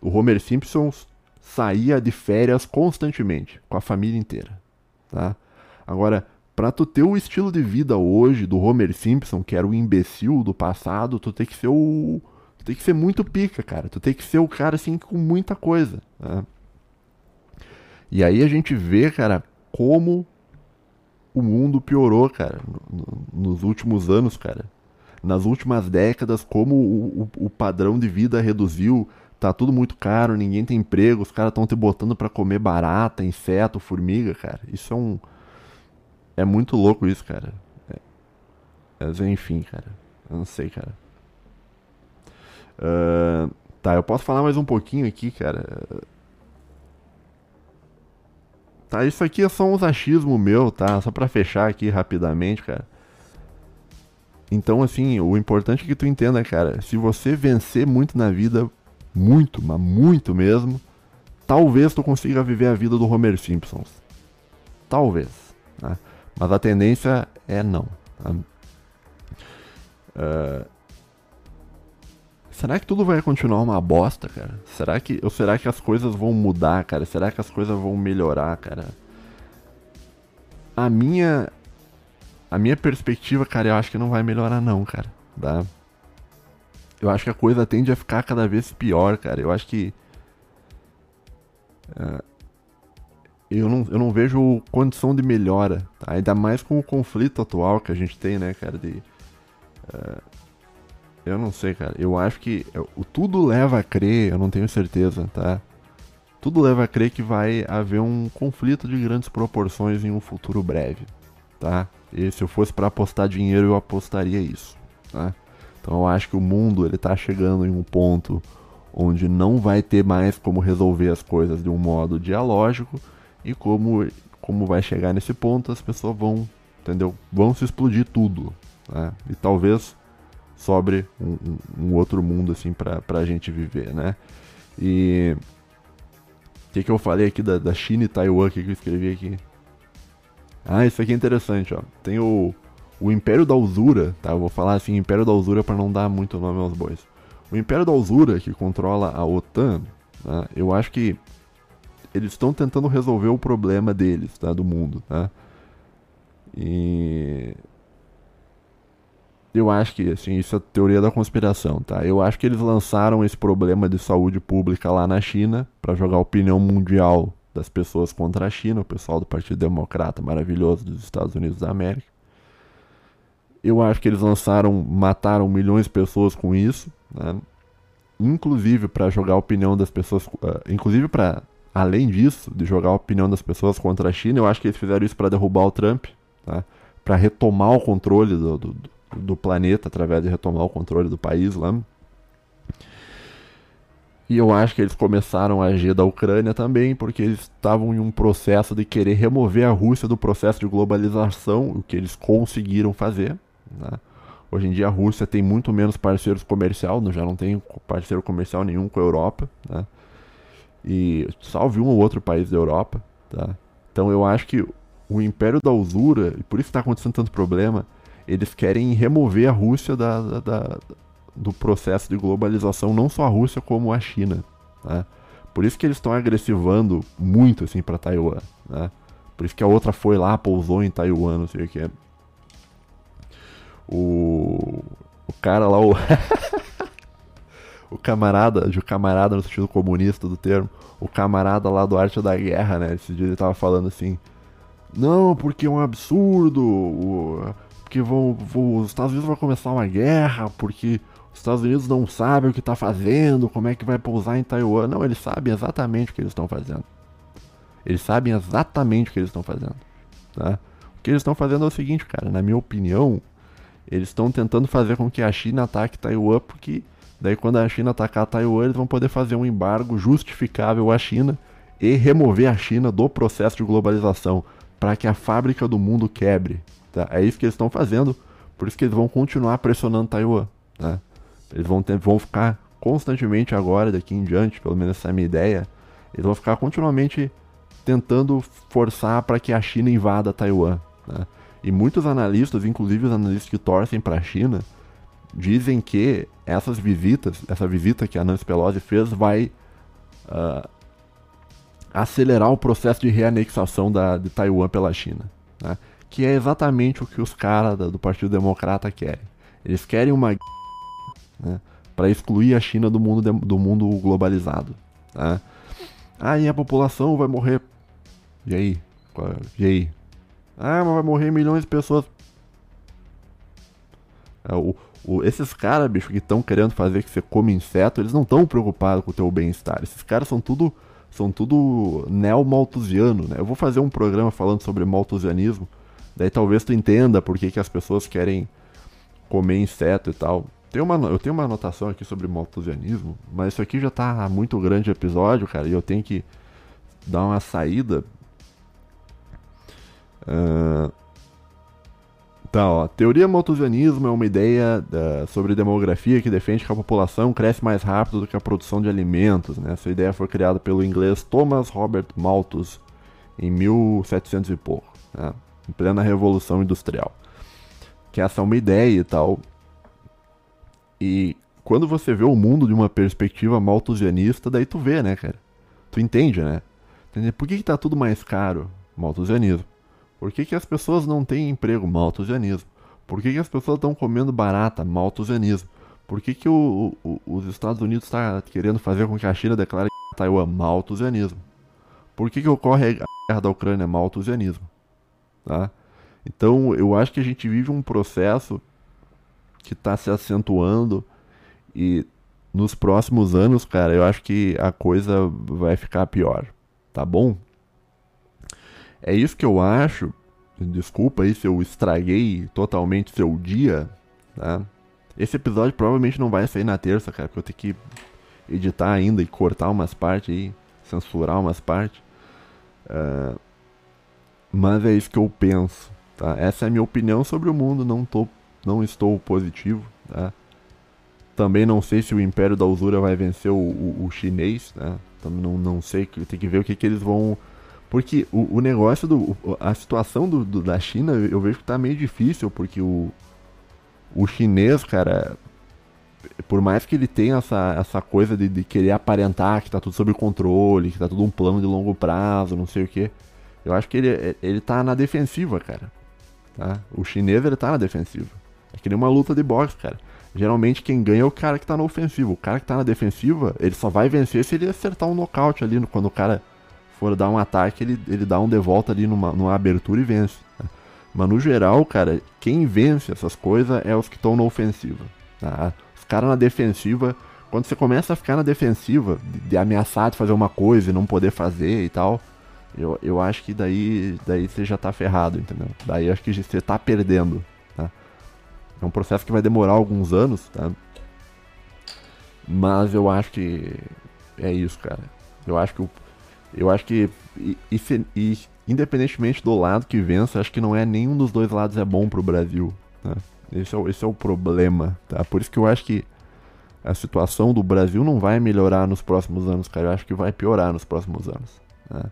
A: o Homer Simpson saía de férias constantemente, com a família inteira, tá? Agora, para tu ter o estilo de vida hoje do Homer Simpson, que era o imbecil do passado, tu tem que ser o tu tem que ser muito pica, cara. Tu tem que ser o cara assim com muita coisa, tá? E aí a gente vê, cara, como o mundo piorou, cara, no, no, nos últimos anos, cara. Nas últimas décadas, como o, o, o padrão de vida reduziu, tá tudo muito caro, ninguém tem emprego, os caras estão te botando para comer barata, inseto, formiga, cara. Isso é um. É muito louco isso, cara. É... Mas enfim, cara. Eu não sei, cara. Uh... Tá, eu posso falar mais um pouquinho aqui, cara. Tá, isso aqui é só um achismo meu, tá? Só pra fechar aqui rapidamente, cara. Então, assim, o importante é que tu entenda, cara. Se você vencer muito na vida, muito, mas muito mesmo, talvez tu consiga viver a vida do Homer Simpsons. Talvez. Né? Mas a tendência é não. Tá? Uh, será que tudo vai continuar uma bosta, cara? Será que, ou será que as coisas vão mudar, cara? Será que as coisas vão melhorar, cara? A minha. A minha perspectiva, cara, eu acho que não vai melhorar, não, cara. Tá? eu acho que a coisa tende a ficar cada vez pior, cara. Eu acho que. Uh, eu, não, eu não vejo condição de melhora. Tá? Ainda mais com o conflito atual que a gente tem, né, cara? De, uh, eu não sei, cara. Eu acho que o tudo leva a crer, eu não tenho certeza, tá? Tudo leva a crer que vai haver um conflito de grandes proporções em um futuro breve, tá? E se eu fosse para apostar dinheiro, eu apostaria isso, tá? Então eu acho que o mundo ele tá chegando em um ponto onde não vai ter mais como resolver as coisas de um modo dialógico e como como vai chegar nesse ponto as pessoas vão, entendeu? Vão se explodir tudo, né? E talvez sobre um, um, outro mundo assim para a gente viver, né? E o que, que eu falei aqui da, da China e Taiwan, que, que eu escrevi aqui? Ah, isso aqui é interessante, ó. Tem o o Império da Usura, tá? Eu vou falar assim, Império da Usura para não dar muito nome aos bois. O Império da Usura, que controla a OTAN, tá? eu acho que eles estão tentando resolver o problema deles, tá? Do mundo, tá? E eu acho que, assim, isso é teoria da conspiração, tá? Eu acho que eles lançaram esse problema de saúde pública lá na China para jogar a opinião mundial das pessoas contra a China, o pessoal do Partido Democrata maravilhoso dos Estados Unidos da América. Eu acho que eles lançaram, mataram milhões de pessoas com isso, né? inclusive para jogar a opinião das pessoas, uh, inclusive para além disso, de jogar a opinião das pessoas contra a China, eu acho que eles fizeram isso para derrubar o Trump, tá? para retomar o controle do, do, do, planeta através de retomar o controle do país lá. E eu acho que eles começaram a agir da Ucrânia também, porque eles estavam em um processo de querer remover a Rússia do processo de globalização, o que eles conseguiram fazer. Né? Hoje em dia a Rússia tem muito menos parceiros comercial, já não tem parceiro comercial nenhum com a Europa, né? E salve um ou outro país da Europa, tá? Então eu acho que o Império da Usura, e por isso está acontecendo tanto problema, eles querem remover a Rússia da, da, da, do processo de globalização, não só a Rússia como a China, tá? Por isso que eles estão agressivando muito assim para Taiwan, né? Por isso que a outra foi lá, pousou em Taiwan, não sei o que. O, o cara lá, o, <laughs> o camarada, de camarada no sentido comunista do termo, o camarada lá do Arte da Guerra, né? Esse dia ele tava falando assim: Não, porque é um absurdo, porque vão, vão, os Estados Unidos vão começar uma guerra, porque os Estados Unidos não sabem o que tá fazendo, como é que vai pousar em Taiwan. Não, eles sabem exatamente o que eles estão fazendo. Eles sabem exatamente o que eles estão fazendo. Tá? O que eles estão fazendo é o seguinte, cara, na minha opinião, eles estão tentando fazer com que a China ataque Taiwan, porque daí quando a China atacar Taiwan, eles vão poder fazer um embargo justificável à China e remover a China do processo de globalização, para que a fábrica do mundo quebre. Tá? É isso que eles estão fazendo, por isso que eles vão continuar pressionando Taiwan. Tá? Eles vão, ter, vão ficar constantemente agora, daqui em diante, pelo menos essa é a minha ideia, eles vão ficar continuamente tentando forçar para que a China invada Taiwan. Tá? E muitos analistas, inclusive os analistas que torcem para a China, dizem que essas visitas, essa visita que a Nancy Pelosi fez, vai uh, acelerar o processo de reanexação da, de Taiwan pela China. Né? Que é exatamente o que os caras do Partido Democrata querem. Eles querem uma né, para excluir a China do mundo, do mundo globalizado. Tá? E a população vai morrer. E aí? E aí? Ah, mas vai morrer milhões de pessoas. É, o, o, esses caras, bicho, que estão querendo fazer que você come inseto, eles não estão preocupados com o teu bem-estar. Esses caras são tudo são tudo neo-malthusiano, né? Eu vou fazer um programa falando sobre malthusianismo, daí talvez tu entenda por que, que as pessoas querem comer inseto e tal. Tem uma, eu tenho uma anotação aqui sobre malthusianismo, mas isso aqui já tá muito grande episódio, cara, e eu tenho que dar uma saída. Uh, tá, ó. Teoria malthusianismo é uma ideia uh, sobre demografia que defende que a população cresce mais rápido do que a produção de alimentos. Né? Essa ideia foi criada pelo inglês Thomas Robert Malthus em 1700 e pouco, né? Em plena Revolução Industrial. Que essa é uma ideia e tal. E quando você vê o mundo de uma perspectiva malthusianista, daí tu vê, né, cara? Tu entende, né? Por que, que tá tudo mais caro? Malthusianismo. Por que, que as pessoas não têm emprego? Malthusianismo. Por que, que as pessoas estão comendo barata? Malthusianismo. Por que, que o, o, os Estados Unidos está querendo fazer com que a China declare Taiwan? Malthusianismo. Por que, que ocorre a guerra da Ucrânia? Malthusianismo. Tá? Então, eu acho que a gente vive um processo que está se acentuando e nos próximos anos, cara, eu acho que a coisa vai ficar pior. Tá bom? É isso que eu acho. Desculpa aí se eu estraguei totalmente seu dia, tá? Esse episódio provavelmente não vai sair na terça, cara, porque eu tenho que editar ainda e cortar umas partes aí, censurar umas partes. Uh, mas é isso que eu penso, tá? Essa é a minha opinião sobre o mundo, não, tô, não estou positivo, tá? Também não sei se o Império da Usura vai vencer o, o, o chinês, né? Também não, não sei, tem que ver o que, que eles vão porque o, o negócio do. A situação do, do, da China eu vejo que tá meio difícil, porque o. O chinês, cara. Por mais que ele tenha essa, essa coisa de, de querer aparentar que tá tudo sob controle, que tá tudo um plano de longo prazo, não sei o que. Eu acho que ele, ele tá na defensiva, cara. Tá? O chinês ele tá na defensiva. É que nem uma luta de boxe, cara. Geralmente quem ganha é o cara que tá na ofensiva. O cara que tá na defensiva, ele só vai vencer se ele acertar um nocaute ali. Quando o cara for dar um ataque, ele, ele dá um de volta ali numa, numa abertura e vence. Né? Mas no geral, cara, quem vence essas coisas é os que estão na ofensiva. Tá? Os caras na defensiva, quando você começa a ficar na defensiva, de, de, ameaçar de fazer uma coisa e não poder fazer e tal, eu, eu acho que daí, daí você já tá ferrado, entendeu? Daí acho que você tá perdendo. É um processo que vai demorar alguns anos, tá? Mas eu acho que é isso, cara. Eu acho que o, eu acho que e, e, e, independentemente do lado que vença, acho que não é nenhum dos dois lados é bom pro Brasil, tá? Esse é, o, esse é o problema, tá? Por isso que eu acho que a situação do Brasil não vai melhorar nos próximos anos, cara. Eu acho que vai piorar nos próximos anos. Né?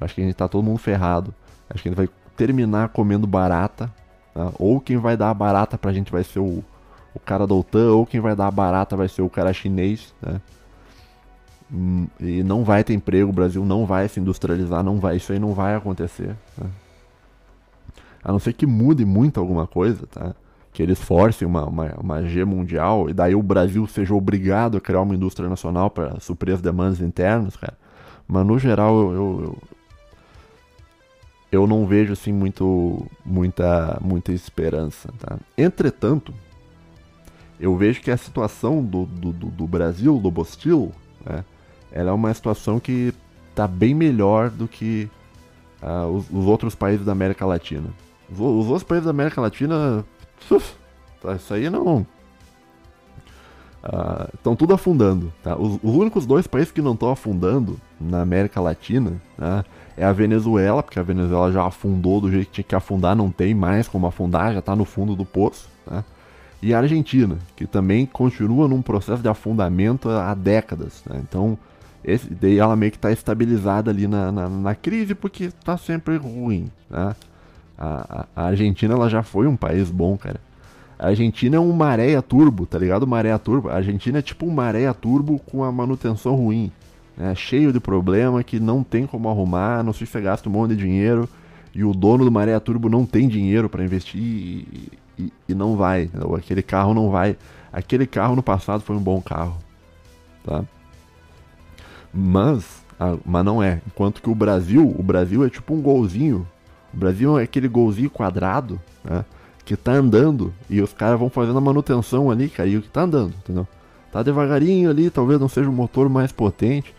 A: Acho que a gente tá todo mundo ferrado. Acho que a gente vai terminar comendo barata, Tá? Ou quem vai dar a barata pra gente vai ser o, o cara da OTAN, ou quem vai dar a barata vai ser o cara chinês. Né? Hum, e não vai ter emprego, o Brasil não vai se industrializar, não vai, isso aí não vai acontecer. Tá? A não ser que mude muito alguma coisa, tá? que eles forcem uma, uma, uma G mundial e daí o Brasil seja obrigado a criar uma indústria nacional para suprir as demandas internas, cara. Mas no geral eu, eu, eu não vejo assim muito muita muita esperança, tá? Entretanto, eu vejo que a situação do, do, do Brasil, do Bostil, né, ela é uma situação que está bem melhor do que uh, os, os, outros países da América Latina. Os, os outros países da América Latina, uf, tá, isso aí não estão uh, tudo afundando. Tá? Os, os, únicos dois países que não estão afundando na América Latina né, é a Venezuela, porque a Venezuela já afundou do jeito que tinha que afundar, não tem mais como afundar, já está no fundo do poço. Né? E a Argentina, que também continua num processo de afundamento há décadas. Né? Então, esse, daí ela meio que está estabilizada ali na, na, na crise porque está sempre ruim. Né? A, a, Argentina ela já foi um país bom, cara. A Argentina é um maré turbo, tá ligado? Maré turbo. A Argentina é tipo um maré turbo com a manutenção ruim. Né? Cheio de problema que não tem como arrumar, não sei se você gasta um monte de dinheiro e o dono do maré turbo não tem dinheiro para investir e, e, e, não vai. Ou aquele carro não vai. Aquele carro no passado foi um bom carro. Tá? Mas, mas não é. Enquanto que o Brasil, o Brasil é tipo um golzinho. O Brasil é aquele golzinho quadrado, né? que tá andando e os caras vão fazendo a manutenção ali, cara, e o que tá andando, entendeu? Tá devagarinho ali, talvez não seja um motor mais potente,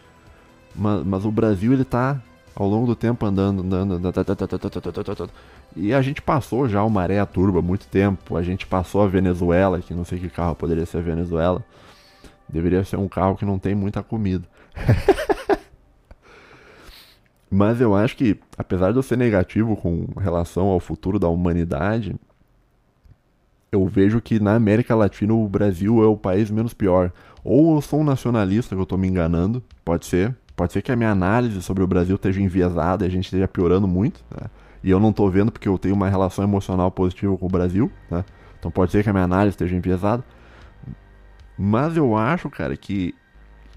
A: mas, mas o Brasil ele tá ao longo do tempo andando, andando, andando, e a gente passou já o Maré Turbo há muito tempo, a gente passou a Venezuela, que não sei que carro poderia ser a Venezuela, deveria ser um carro que não tem muita comida. <laughs> Mas eu acho que, apesar de eu ser negativo com relação ao futuro da humanidade, eu vejo que na América Latina o Brasil é o país menos pior. Ou eu sou um nacionalista que eu estou me enganando, pode ser. Pode ser que a minha análise sobre o Brasil esteja enviesada e a gente esteja piorando muito. Né? E eu não estou vendo porque eu tenho uma relação emocional positiva com o Brasil. Né? Então pode ser que a minha análise esteja enviesada. Mas eu acho, cara, que,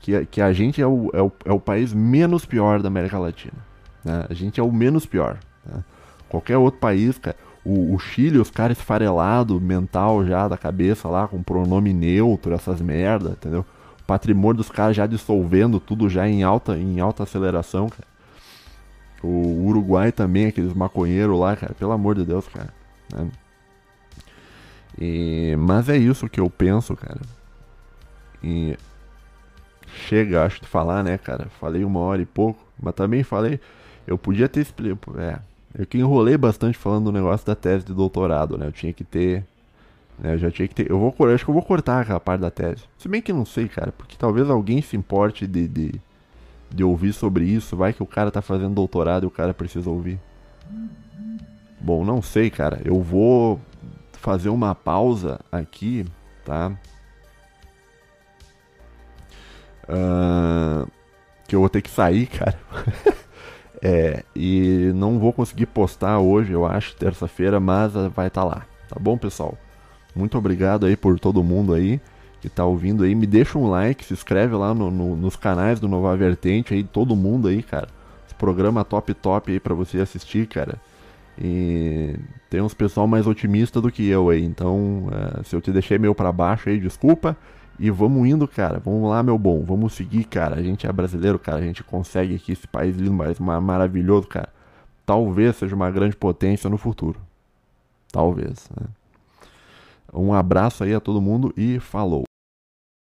A: que, que a gente é o, é, o, é o país menos pior da América Latina. Né? A gente é o menos pior. Né? Qualquer outro país, cara o, o Chile, os caras esfarelados, mental já da cabeça lá, com pronome neutro, essas merda, entendeu? Patrimônio dos caras já dissolvendo tudo já em alta, em alta aceleração, cara. O Uruguai também, aqueles maconheiros lá, cara, pelo amor de Deus, cara. Né? E, mas é isso que eu penso, cara. E chega, acho, de falar, né, cara? Falei uma hora e pouco, mas também falei. Eu podia ter explicado. É, eu que enrolei bastante falando do negócio da tese de doutorado, né? Eu tinha que ter. Né? Eu já tinha que ter. Eu vou eu acho que eu vou cortar aquela parte da tese. Se bem que não sei, cara, porque talvez alguém se importe de, de, de ouvir sobre isso. Vai que o cara tá fazendo doutorado e o cara precisa ouvir. Bom, não sei, cara. Eu vou fazer uma pausa aqui, tá? Uh, que eu vou ter que sair, <laughs> cara. É, e não vou conseguir postar hoje, eu acho, terça-feira, mas vai estar tá lá. Tá bom, pessoal? Muito obrigado aí por todo mundo aí que tá ouvindo aí. Me deixa um like, se inscreve lá no, no, nos canais do Nova Vertente aí, todo mundo aí, cara. Esse programa top top aí pra você assistir, cara. E tem uns pessoal mais otimista do que eu aí. Então, é, se eu te deixei meio para baixo aí, desculpa. E vamos indo, cara. Vamos lá, meu bom. Vamos seguir, cara. A gente é brasileiro, cara. A gente consegue aqui esse país lindo, mas maravilhoso, cara. Talvez seja uma grande potência no futuro. Talvez. Né? Um abraço aí a todo mundo e falou.